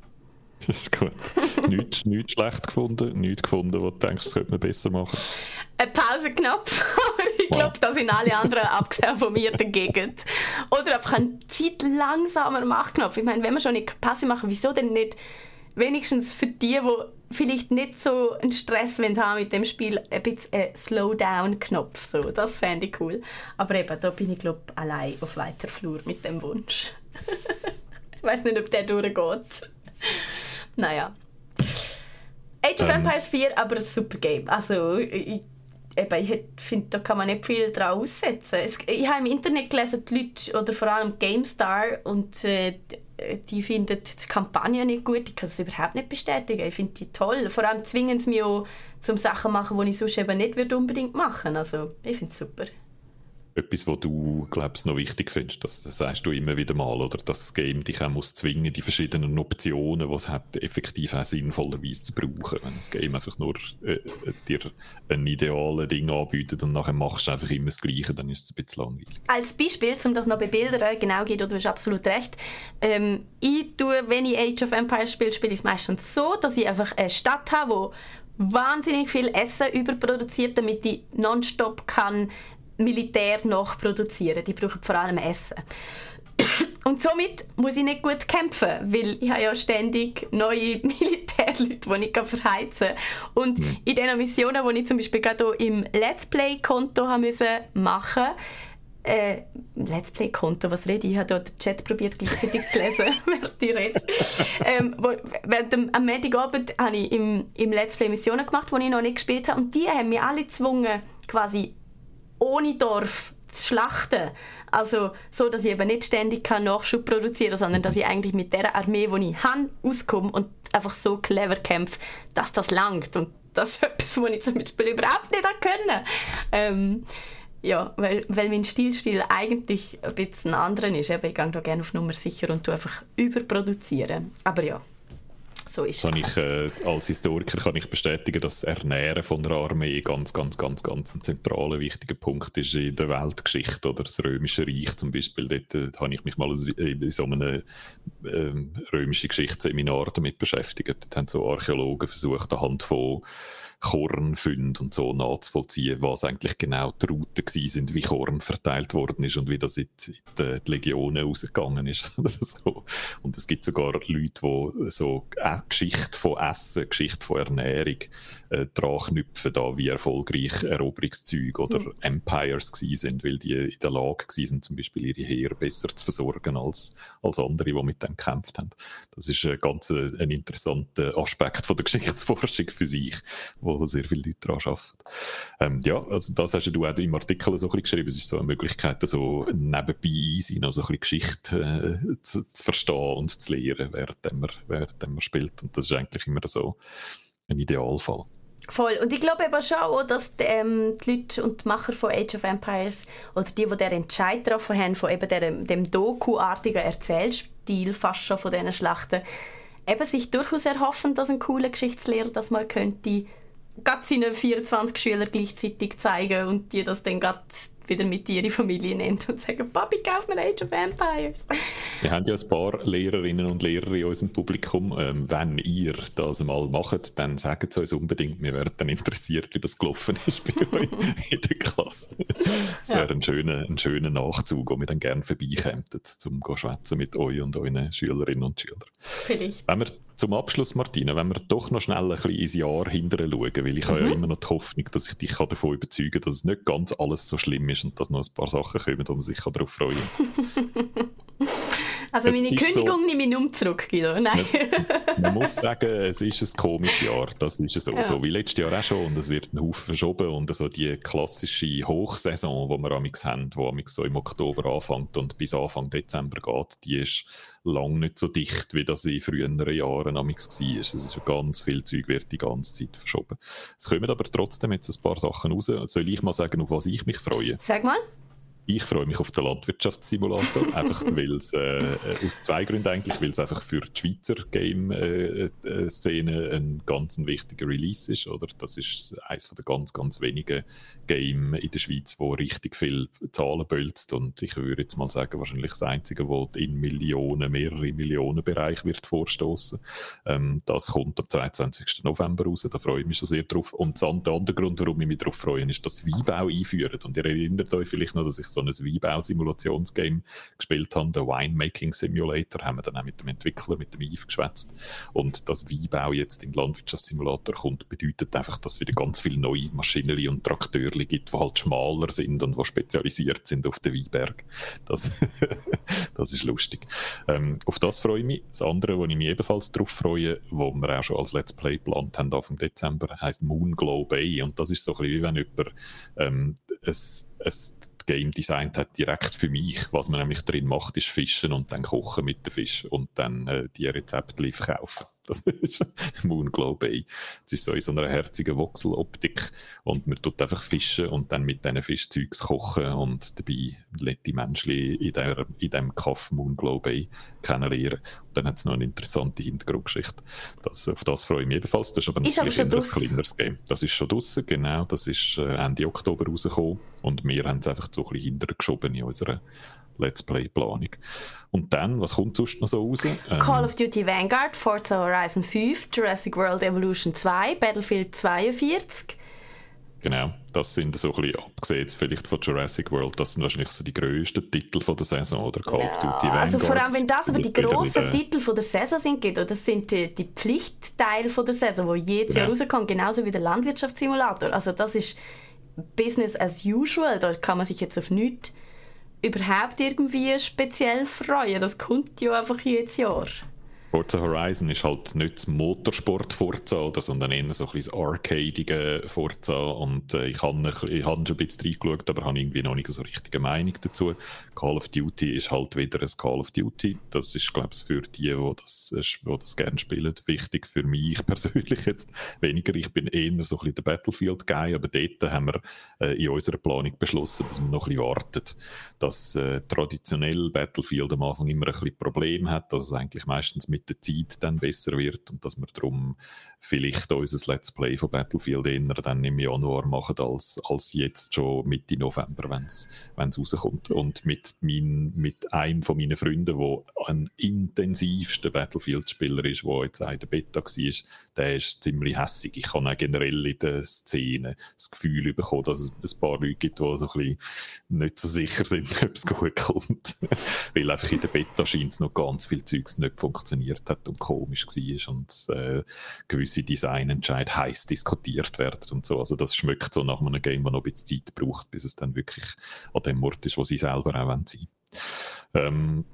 Das ist gut. nichts, nichts schlecht gefunden, nichts gefunden, wo du denkst, das könnte man besser machen. Ein Pausenknopf, aber ich wow. glaube, da sind alle anderen abgesehen von mir dagegen. Oder einfach ein Zeit langsamer Machknopf. Ich meine, wenn wir schon eine Pause machen, wieso denn nicht wenigstens für die, die vielleicht nicht so einen Stress haben mit dem Spiel, ein bisschen ein Slowdown-Knopf. So, das fände ich cool. Aber eben, da bin ich glaube allein auf weiter Flur mit dem Wunsch. ich weiß nicht, ob der durchgeht. naja. Age of ähm, Empires 4, aber ein super Game. Also, ich, ich finde, da kann man nicht viel dran aussetzen. Es, ich habe im Internet gelesen, die Leute, oder vor allem GameStar, und äh, die finden die Kampagne nicht gut. Ich kann das überhaupt nicht bestätigen. Ich finde die toll. Vor allem zwingen sie mich auch zum Sachen machen, die ich sonst eben nicht unbedingt machen würde. Also, ich finde es super etwas, was du glaubst noch wichtig findest. Das, sagst du immer wieder mal, oder? Dass das Game dich auch muss zwingen, die verschiedenen Optionen, die es hat, effektiv auch sinnvollerweise zu brauchen. Wenn das Game einfach nur äh, dir ein ideales Ding anbietet und nachher machst du einfach immer das Gleiche, dann ist es ein bisschen langweilig. Als Beispiel, um das noch bebildern, genau geht, du hast absolut recht. Ähm, ich tue, wenn ich Age of Empires spiele, spiele ich es meistens so, dass ich einfach eine Stadt habe, wo wahnsinnig viel Essen überproduziert, damit ich nonstop kann Militär nachproduzieren. Die brauchen vor allem Essen. Und somit muss ich nicht gut kämpfen, weil ich habe ja ständig neue Militärleute, die ich verheizen kann. Und mhm. in den Missionen, die ich zum Beispiel gerade im Let's Play-Konto machen musste, äh, Let's Play-Konto, was rede ich? Ich habe hier den Chat probiert gleichzeitig zu lesen, während ich rede. Ähm, wo, während dem, am Montagabend habe ich im, im Let's Play Missionen gemacht, die ich noch nicht gespielt habe. Und die haben mich alle gezwungen, quasi ohne Dorf zu schlachten. Also so, dass ich eben nicht ständig Nachschub produzieren kann, sondern dass ich eigentlich mit der Armee, die ich habe, auskomme und einfach so clever kämpfe, dass das langt. Und das ist etwas, was ich zum Beispiel überhaupt nicht können. Ähm, ja, weil, weil mein Stilstil eigentlich ein bisschen ein anderer ist. ich gehe da gerne auf Nummer sicher und einfach überproduzieren. Aber ja, so ist es. Ich, äh, als Historiker kann ich bestätigen, dass das Ernähren von der Armee ganz, ganz, ganz, ganz ein zentraler, wichtiger Punkt ist in der Weltgeschichte oder das Römische Reich zum Beispiel. Dort äh, habe ich mich mal in so einem äh, römischen Geschichtsseminar damit beschäftigt. Dort haben so Archäologen versucht, anhand von Kornfund und so nachzuvollziehen, was eigentlich genau die Routen sind, wie Korn verteilt worden ist und wie das in die, in die Legionen rausgegangen ist oder so. Und es gibt sogar Leute, die so Geschichte von Essen, Geschichte von Ernährung äh, dran knüpfen, da wie erfolgreich Eroberungszüge oder mhm. Empires sind, weil die in der Lage sind, zum Beispiel ihre Heere besser zu versorgen als, als andere, die mit dem gekämpft haben. Das ist ein ganz äh, ein interessanter Aspekt von der Geschichtsforschung für sich, wo sehr viele Leute daran arbeiten. Ähm, ja, also das hast du auch im Artikel so ein bisschen geschrieben. Es ist so eine Möglichkeit, so nebenbei easy noch so ein bisschen Geschichte äh, zu, zu, verstehen und zu lernen, während man, während man spielt. Und das ist eigentlich immer so ein Idealfall. Voll. Und ich glaube eben schon auch, dass die, ähm, die Leute und die Macher von Age of Empires oder die, die den Entscheid getroffen haben, von eben dem, dem Doku-artigen Erzählstil fast schon von diesen Schlachten, eben sich durchaus erhoffen, dass ein cooler Geschichtslehrer das mal könnte gerade seinen 24 Schülern gleichzeitig zeigen und die das dann gerade wieder mit ihrer Familie nennt und sagen, Papi, kauf mir Age of Empires. Wir haben ja ein paar Lehrerinnen und Lehrer in unserem Publikum. Ähm, wenn ihr das mal macht, dann sagt es uns unbedingt. Wir wären dann interessiert, wie das gelaufen ist bei euch in der Klasse. Das wäre ja. ein, schöner, ein schöner Nachzug, wo wir dann gerne vorbeikämen, um zu schwätzen mit euch und euren Schülerinnen und Schülern. Vielleicht. Wenn wir zum Abschluss, Martina, wenn wir doch noch schnell ein bisschen ins Jahr hinterher schauen, weil ich mhm. habe ja mhm. immer noch die Hoffnung, dass ich dich davon überzeugen kann, dass es nicht ganz alles so schlimm ist und dass noch ein paar Sachen kommen, wo man sich darauf freuen kann. Also meine Kündigung so, nehme ich um zurück, Guido. Nein. Man, man, muss sagen, es ist ein komisches Jahr. Das ist so, ja. so wie letztes Jahr auch schon. Und es wird ein Haufen verschoben. Und so die klassische Hochsaison, die wir amix haben, die so im Oktober anfängt und bis Anfang Dezember geht, die ist lang nicht so dicht, wie das in früheren Jahren war. Es ist ganz viel Zeug wird die ganze Zeit verschoben. Es kommen aber trotzdem jetzt ein paar Sachen raus. Soll ich mal sagen, auf was ich mich freue? Sag mal. Ich freue mich auf den Landwirtschaftssimulator, einfach weil es äh, aus zwei Gründen eigentlich, weil es einfach für die Schweizer Game-Szene äh, äh ein ganz wichtiger Release ist, oder? Das ist eines der ganz, ganz wenigen Game in der Schweiz, wo richtig viel Zahlen bölzt und ich würde jetzt mal sagen, wahrscheinlich das einzige, wo in Millionen, mehrere Millionen Bereich wird vorstoßen. Ähm, das kommt am 22. November raus, da freue ich mich schon sehr drauf. Und der andere Grund, warum ich mich darauf freue, ist, dass Weinbau einführen. Und ihr erinnert euch vielleicht noch, dass ich so ein Weinbau-Simulationsgame gespielt haben, der Winemaking Simulator, haben wir dann auch mit dem Entwickler, mit dem Yves geschwätzt. Und das Weinbau jetzt in Landwirtschaftssimulator kommt, bedeutet einfach, dass wieder ganz viele neue Maschinerie und Trakteure gibt, die halt schmaler sind und die spezialisiert sind auf den Weinberg. Das, das ist lustig. Ähm, auf das freue ich mich. Das andere, wo ich mich ebenfalls darauf freue, wo wir auch schon als Let's Play geplant haben, Anfang Dezember, heißt Moonglow Bay. Und das ist so ein bisschen wie wenn jemand ähm, ein, ein Game designt hat, direkt für mich. Was man nämlich drin macht, ist fischen und dann kochen mit dem Fisch und dann äh, die Rezepte verkaufen. Das ist Moonglow Bay. Es ist so in so einer herzigen Voxeloptik und man tut einfach fischen und dann mit diesen Fischzeugs kochen und dabei die Menschen in, der, in diesem Kaff Moonglow Bay kennenlernen. Und dann hat es noch eine interessante Hintergrundgeschichte. Das, auf das freue ich mich ebenfalls. Das ist aber ist ein kleineres, kleineres Game. Das ist schon draußen, genau. Das ist äh, Ende Oktober rausgekommen und wir haben es einfach so ein bisschen hintergeschoben in unserer Let's Play-Planung. Und dann, was kommt sonst noch so raus? Ähm, Call of Duty Vanguard, Forza Horizon 5, Jurassic World Evolution 2, Battlefield 42. Genau, das sind so ein bisschen, abgesehen jetzt vielleicht von Jurassic World, das sind wahrscheinlich so die grössten Titel von der Saison, oder Call ja, of Duty Vanguard. Also vor allem, wenn das aber die grossen wieder, Titel von der Saison sind, oder das sind die, die Pflichtteile von der Saison, die jedes Ja. Jahr rauskommen, genauso wie der Landwirtschaftssimulator. Also das ist Business as usual, da kann man sich jetzt auf nichts überhaupt irgendwie speziell freuen. Das kommt ja einfach jedes Jahr. Forza Horizon ist halt nicht das Motorsport Forza, sondern eher so ein bisschen das arcadige Forza. Und äh, ich habe hab schon ein bisschen reingeschaut, aber habe irgendwie noch nicht so richtige Meinung dazu. Call of Duty ist halt wieder ein Call of Duty. Das ist, glaube ich, für die, die das, äh, die das gerne spielen, wichtig. Für mich persönlich jetzt weniger. Ich bin eher so ein bisschen der Battlefield-Guy, aber dort haben wir äh, in unserer Planung beschlossen, dass wir noch ein bisschen warten. Dass äh, traditionell Battlefield am Anfang immer ein bisschen Probleme hat, dass es eigentlich meistens mit der Zeit dann besser wird und dass wir darum vielleicht unser Let's Play von Battlefield eher dann im Januar machen, als, als jetzt schon Mitte November, wenn es rauskommt. Und mit, mein, mit einem von meinen Freunden, der ein intensivster Battlefield-Spieler ist, der jetzt auch in der Beta war, der ist ziemlich hässig. Ich habe auch generell in der Szene das Gefühl bekommen, dass es ein paar Leute gibt, die so ein bisschen nicht so sicher sind, ob es gut kommt. Weil einfach in der Beta scheint es noch ganz viel Zeugs nicht funktioniert hat und komisch war und äh, Designentscheid heiß diskutiert werden und so. Also das schmeckt so nach einem Game, das noch ein bisschen Zeit braucht, bis es dann wirklich an dem Ort ist, wo sie selber auch sein wollen. Ähm,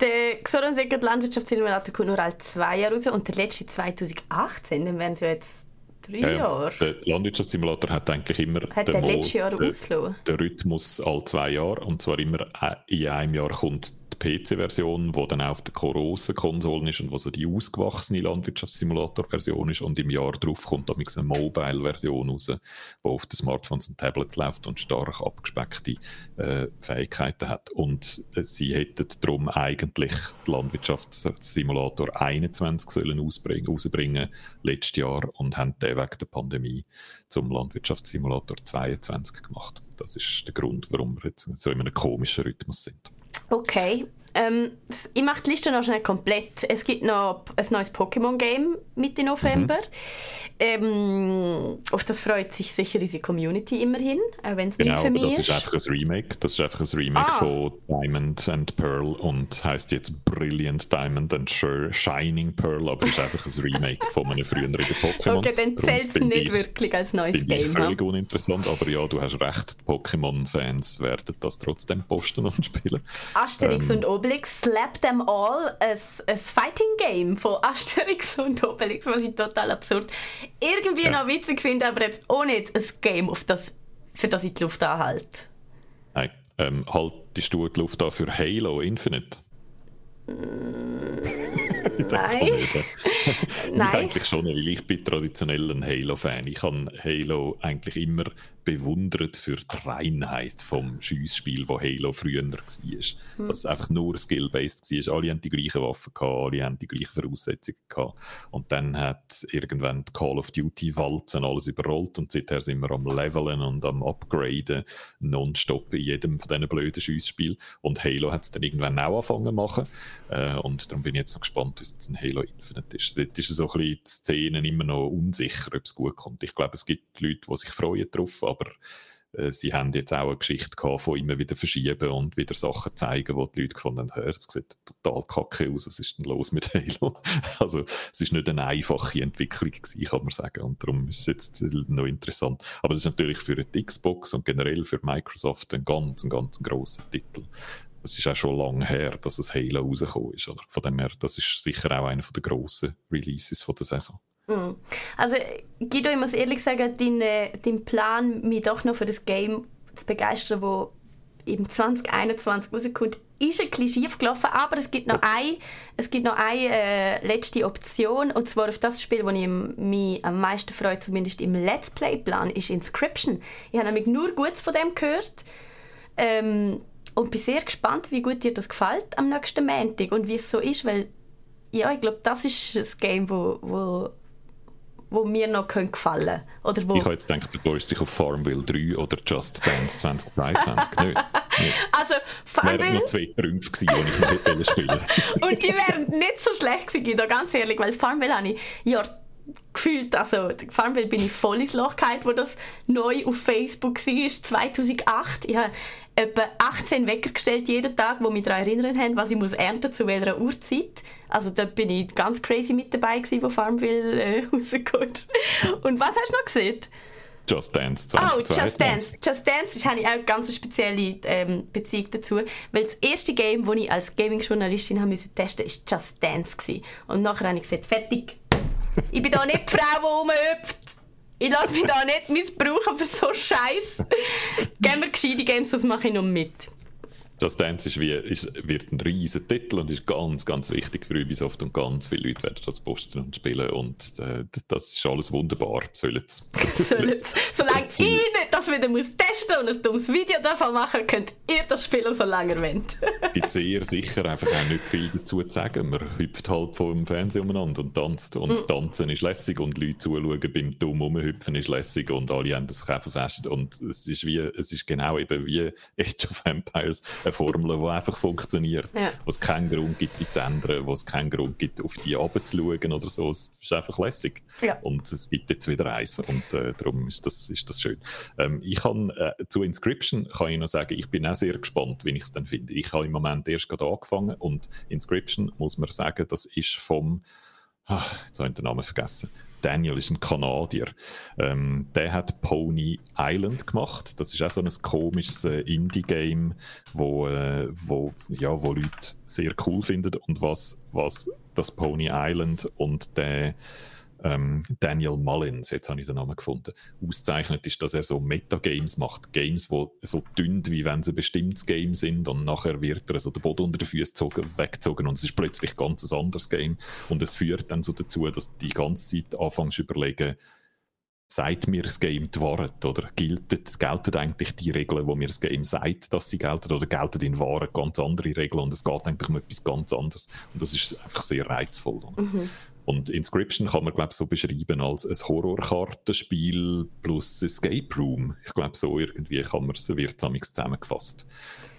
Der Xoran der Landwirtschaftssimulator kommt nur alle zwei Jahre raus und der letzte 2018, dann wären es ja jetzt drei ja, Jahre. Der Landwirtschaftssimulator hat eigentlich immer Hat den der Mo- letzte Jahr den- den Rhythmus alle zwei Jahre und zwar immer äh, in einem Jahr kommt die PC-Version, die dann auch auf den grossen Konsolen ist und wo so die ausgewachsene Landwirtschaftssimulator-Version ist und im Jahr darauf kommt dann eine Mobile-Version raus, die auf den Smartphones und Tablets läuft und stark abgespeckte äh, Fähigkeiten hat und äh, sie hätten darum eigentlich den Landwirtschaftssimulator 21 sollen ausbringen, rausbringen letztes Jahr und haben den wegen der Pandemie zum Landwirtschaftssimulator 22 gemacht. Das ist der Grund, warum wir jetzt so in einem komischen Rhythmus sind. Okay. Ähm, ich mache die Liste noch schnell komplett. Es gibt noch ein neues Pokémon-Game Mitte November. Ähm, auf das freut sich sicher unsere Community immerhin, auch wenn es Genau, nicht für mich das ist einfach ein Remake. Das ist einfach ein Remake Ah. von Diamond and Pearl und heißt jetzt Brilliant Diamond and Sh- Shining Pearl, aber ist einfach ein Remake von einem früheren Pokémon. Okay, dann zählt es nicht ich- wirklich als neues Finde ich Game. völlig ha? uninteressant, aber ja, du hast recht, Pokémon-Fans werden das trotzdem posten und spielen. Asterix Ähm. und Obelix, Slap Them All, ein, ein Fighting-Game von Asterix und Obelix, was ich total absurd irgendwie Ja. noch witzig finde, aber jetzt auch nicht ein Game, auf das, für das ich die Luft anhalte. Nein, ähm, haltest du die Luft an für Halo Infinite? Denke nein. ja. Ich Nein. eigentlich schon, weil ich bin traditionell ein Halo-Fan. Ich habe Halo eigentlich immer bewundert für die Reinheit vom Schiessspiel, wo Halo früher war. Hm. Dass es einfach nur skill-based war. Alle haben die gleichen Waffen gehabt, alle haben die gleichen Voraussetzungen gehabt. Und dann hat irgendwann die Call of Duty-Walzen alles überrollt und seither sind wir am Leveln und am Upgraden nonstop in jedem von diesen blöden Schiessspielen. Und Halo hat es dann irgendwann auch angefangen zu machen. Äh, und darum bin ich jetzt noch gespannt, wie es jetzt ein Halo Infinite ist. Dort ist so ein bisschen die Szene immer noch unsicher, ob es gut kommt. Ich glaube, es gibt Leute, die sich freuen drauf, aber äh, sie haben jetzt auch eine Geschichte gehabt von immer wieder verschieben und wieder Sachen zeigen, wo die Leute gefunden haben, es sieht total kacke aus, was ist denn los mit Halo? also es ist nicht eine einfache Entwicklung gewesen, kann man sagen, und darum ist es jetzt noch interessant. Aber das ist natürlich für die Xbox und generell für Microsoft ein ganz, ein ganz grosser Titel. Es ist auch schon lange her, dass das Halo rausgekommen ist. Oder? Von dem her, das ist sicher auch einer der grossen Releases der Saison. Mhm. Also Guido, ich muss ehrlich sagen, dein, dein Plan, mich doch noch für das Game zu begeistern, das im 2021 rauskommt, ist ein bisschen schief gelaufen, aber es gibt noch eine, es gibt noch eine äh, letzte Option und zwar auf das Spiel, das ich mich am meisten freue, zumindest im Let's Play-Plan, ist Inscription. Ich habe nämlich nur Gutes von dem gehört ähm, und bin sehr gespannt, wie gut dir das gefällt am nächsten Montag und wie es so ist, weil ja, ich glaube, das ist das Game, wo, wo wo mir noch gefallen können. Oder wo ich habe jetzt gedacht, du freust dich auf Farmville 3 oder Just Dance 2022. nicht, nicht. Also Farmville... wären noch zwei Trümpfe gewesen, die ich nicht spielen Und die wären nicht so schlecht gewesen, ganz ehrlich, weil Farmville habe ich Jahr gefühlt, also Farmville bin ich voll ins Loch gehalten, wo das neu auf Facebook war, 2008. Ich habe etwa 18 Wecker gestellt jeden Tag, die mich daran erinnern haben, was ich muss ernten zu welcher Uhrzeit. Also da bin ich ganz crazy mit dabei gewesen, wo Farmville äh, rauskommt. Und was hast du noch gesehen? Just Dance 2022. Oh, Just Dance. Just Dance habe ich auch eine ganz spezielle ähm, Beziehung dazu, weil das erste Game, das ich als Gaming-Journalistin testen musste, war Just Dance. Gewesen. Und nachher habe ich gesagt, fertig. Ich bin da nicht die Frau, die rumhüpft. Ich lasse mich da nicht missbrauchen für so Scheiß. Geben wir gescheite Games, das mache ich noch mit. Just Dance ist wie, ist, wird ein riesiger Titel und ist ganz, ganz wichtig für Ubisoft und ganz viele Leute werden das posten und spielen und äh, das ist alles wunderbar. Sollen Solange ich nicht das wieder muss testen und ein dummes Video davon machen, könnt ihr das spielen, solange ihr wollt. gibt sehr sicher einfach auch nicht viel dazu zu sagen. Man hüpft halt vor dem Fernsehen umeinander und tanzt und mm. tanzen ist lässig und Leute zuschauen beim dumm rumhüpfen ist lässig und alle haben das Käfer fest und es ist wie, es ist genau eben wie Age of Empires eine Formel, die einfach funktioniert, ja. wo es keinen Grund gibt, die zu ändern, wo es keinen Grund gibt, auf die runterzuschauen oder so. Es ist einfach lässig. Ja. Und es gibt jetzt wieder eins und äh, darum ist das, ist das schön. Ähm, ich kann, äh, zu Inscription kann ich noch sagen, ich bin auch sehr gespannt, wie ich es dann finde. Ich habe im Moment erst gerade angefangen und Inscription, muss man sagen, das ist vom Ah, jetzt habe ich den Namen vergessen. Daniel ist ein Kanadier. Ähm, der hat Pony Island gemacht. Das ist auch so ein komisches äh, Indie-Game, wo, äh, wo, ja, wo Leute sehr cool finden. Und was, was das Pony Island und der ähm, Daniel Mullins, jetzt habe ich den Namen gefunden, auszeichnet, ist, dass er so Metagames macht. Games, die so dünn, wie wenn sie ein bestimmtes Game sind und nachher wird er so der Boden unter den Füßen weggezogen und es ist plötzlich ganz ein anderes Game. Und es führt dann so dazu, dass du die ganze Zeit anfängst zu überlegen, sagt mir das Game die Wahrheit oder gelten, gelten eigentlich die Regeln, wo mir das Game sagt, dass sie gelten oder gelten in Wahrheit ganz andere Regeln und es geht eigentlich um etwas ganz anderes und das ist einfach sehr reizvoll. Mhm. Und Inscription kann man, glaube so beschreiben als ein Horrorkartenspiel plus Escape Room. Ich glaube, so irgendwie kann man es, wird zusammengefasst.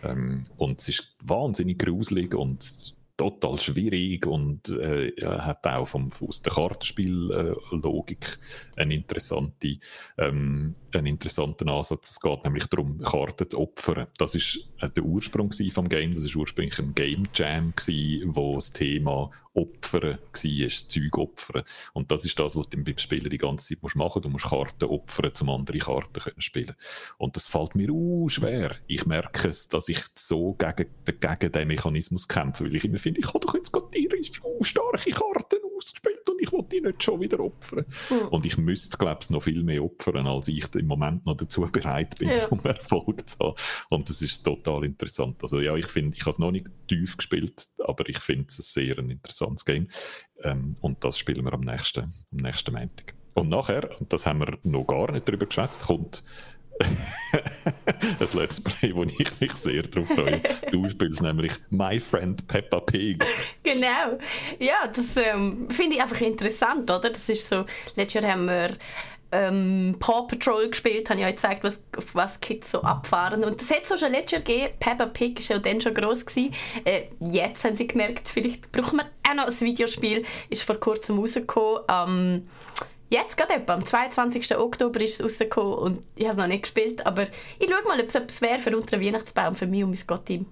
Ähm, und es ist wahnsinnig gruselig und total schwierig und äh, hat auch vom, aus der Kartenspiellogik äh, eine interessante, ähm, einen interessanten Ansatz. Es geht nämlich darum, Karten zu opfern. Das ist äh, der Ursprung vom Game. Das ist ursprünglich ein Game Jam gewesen, wo das Thema Opfern war, Zeug opfern. Und das ist das, was du beim Spielen die ganze Zeit musst machen musst. Du musst Karten opfern, um andere Karten können spielen Und das fällt mir uh, schwer. Ich merke es, dass ich so gegen, gegen den Mechanismus kämpfe, weil ich immer finde, ich habe doch jetzt gerade tierisch uh, starke Karten ausgespielt und ich will die nicht schon wieder opfern. Mhm. Und ich müsste, glaube ich, noch viel mehr opfern, als ich im Moment noch dazu bereit bin, ja. um Erfolg zu haben. Und das ist total interessant. Also ja, ich finde, ich habe es noch nicht tief gespielt, aber ich finde es sehr ein interessantes Game. Ähm, und das spielen wir am nächsten, am nächsten Montag. Und nachher, und das haben wir noch gar nicht darüber geschwätzt, kommt ein Let's Play, wo ich mich sehr darauf freue. Du spielst nämlich My Friend Peppa Pig. Genau. Ja, das ähm, finde ich einfach interessant, oder? Das ist so, letztes Jahr haben wir ähm, Paw Patrol gespielt, habe ich euch gezeigt, was, was Kids so abfahren. Und das hat es auch schon letztes Jahr gegeben. Peppa Pig war ja dann schon gross. Gewesen. Äh, jetzt haben sie gemerkt, vielleicht brauchen wir auch noch ein Videospiel. Ist vor kurzem rausgekommen. Ähm, jetzt gerade etwa, am 22. Oktober ist es rausgekommen und ich habe es noch nicht gespielt, aber ich schaue mal, ob es etwas wäre für unter Weihnachtsbaum für mich und mein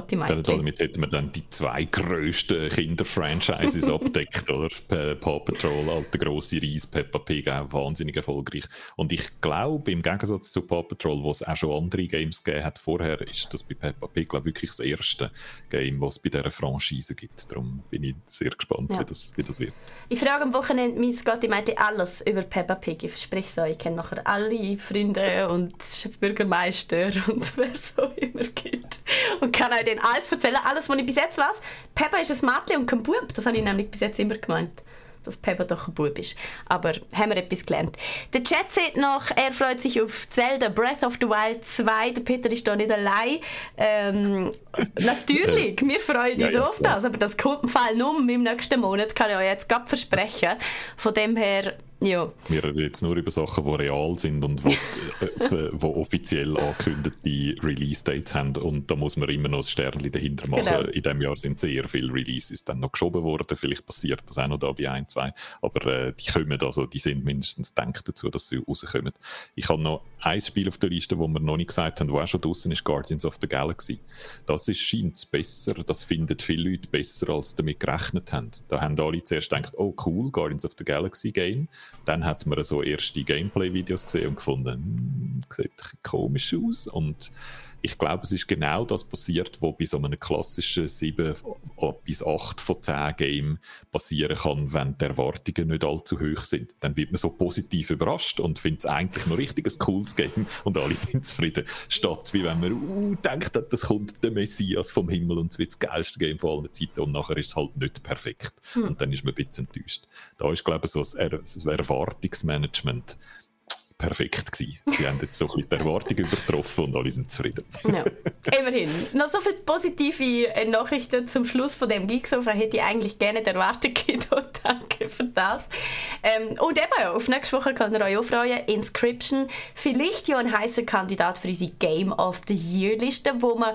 Gotti. Gotti Damit hätten wir dann die zwei grössten Kinderfranchises abdeckt, oder? Paw Patrol, alte grosse Reis, Peppa Pig, auch wahnsinnig erfolgreich. Und ich glaube, im Gegensatz zu Paw Patrol, wo es auch schon andere Games gegeben hat vorher, ist das bei Peppa Pig glaube wirklich das erste Game, was es bei dieser Franchise gibt. Darum bin ich sehr gespannt, ja. wie, das, wie das wird. Ich frage am Wochenende mein Gotti meinte alles über Peppa Pig. Ich verspreche es euch, ich kenne nachher alle Freunde und Bürgermeister und wer so immer gibt. Und kann euch dann alles erzählen, alles, was ich bis jetzt weiß. Peppa ist ein Mädchen und kein Bub. Das habe ich nämlich bis jetzt immer gemeint dass Peppa doch ein Bub ist. Aber haben wir etwas gelernt. Der Chat sagt noch, er freut sich auf Zelda Breath of the Wild 2. Der Peter ist da nicht allein. Ähm, natürlich, wir freuen uns ja, ja, auf das, aber das kommt im Fall nur im nächsten Monat, kann ich euch jetzt gerade versprechen. Von dem her ja. Wir reden jetzt nur über Sachen, die real sind und die, äh, wo offiziell angekündigte Release-Dates haben. Und da muss man immer noch ein Sternchen dahinter machen. Genau. In diesem Jahr sind sehr viele Releases dann noch geschoben worden. Vielleicht passiert das auch noch da bei ein, zwei. Aber äh, die kommen, also die sind mindestens denkt dazu, dass sie rauskommen. Ich habe noch ein Spiel auf der Liste, wo wir noch nicht gesagt haben, wo auch schon draußen ist, Guardians of the Galaxy. Das ist, scheint besser, das finden viele Leute besser, als damit gerechnet haben. Da haben alle zuerst gedacht, oh cool, Guardians of the Galaxy Game. Dann hat man so erste Gameplay-Videos gesehen und gefunden, hm, sieht komisch aus. Und ich glaube, es ist genau das passiert, was bei so einem klassischen 7 bis 8 von 10 Game passieren kann, wenn die Erwartungen nicht allzu hoch sind. Dann wird man so positiv überrascht und findet es eigentlich noch richtig ein cooles Game und alle sind zufrieden. Statt wie wenn man uh, denkt, das kommt der Messias vom Himmel und es wird das geilste Game von allen Zeiten und nachher ist es halt nicht perfekt. Hm. Und dann ist man ein bisschen enttäuscht. Da ist, glaube ich, so das, er das Erwartungsmanagement perfekt gewesen. Sie haben jetzt so ein bisschen die Erwartung übertroffen und alle sind zufrieden. Ja, immerhin. Noch so viele positive äh, Nachrichten zum Schluss von dem Geeksofa hätte ich eigentlich gerne die Erwartung gehabt. Danke für das. Ähm, und eben, auf nächste Woche könnt ihr euch auch freuen. Inscription, vielleicht ja ein heißer Kandidat für unsere Game of the Year Liste, wo man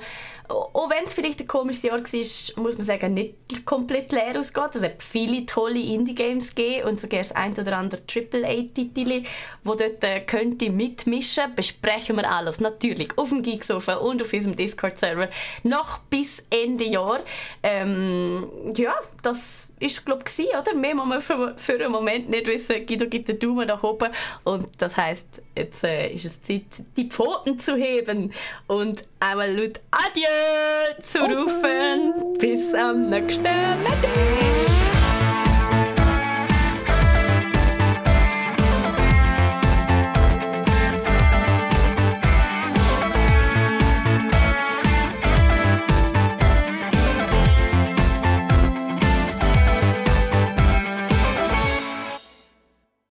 auch wenn es vielleicht ein komisches Jahr war, muss man sagen, nicht komplett leer ausgeht. Es hat viele tolle Indie-Games und sogar das ein oder andere AAA-Titel, wo dort äh, könnte mitmischen. Besprechen wir alles natürlich auf dem Geeksofa und auf unserem Discord-Server noch bis Ende Jahr. Ähm, ja, das ist glaube ich oder? Mehr muss man für, für einen Moment nicht wissen. Guido gibt den Daumen nach oben und das heißt, jetzt äh, ist es Zeit, die Pfoten zu heben und einmal laut Adieu zu rufen. Bis am nächsten Mal.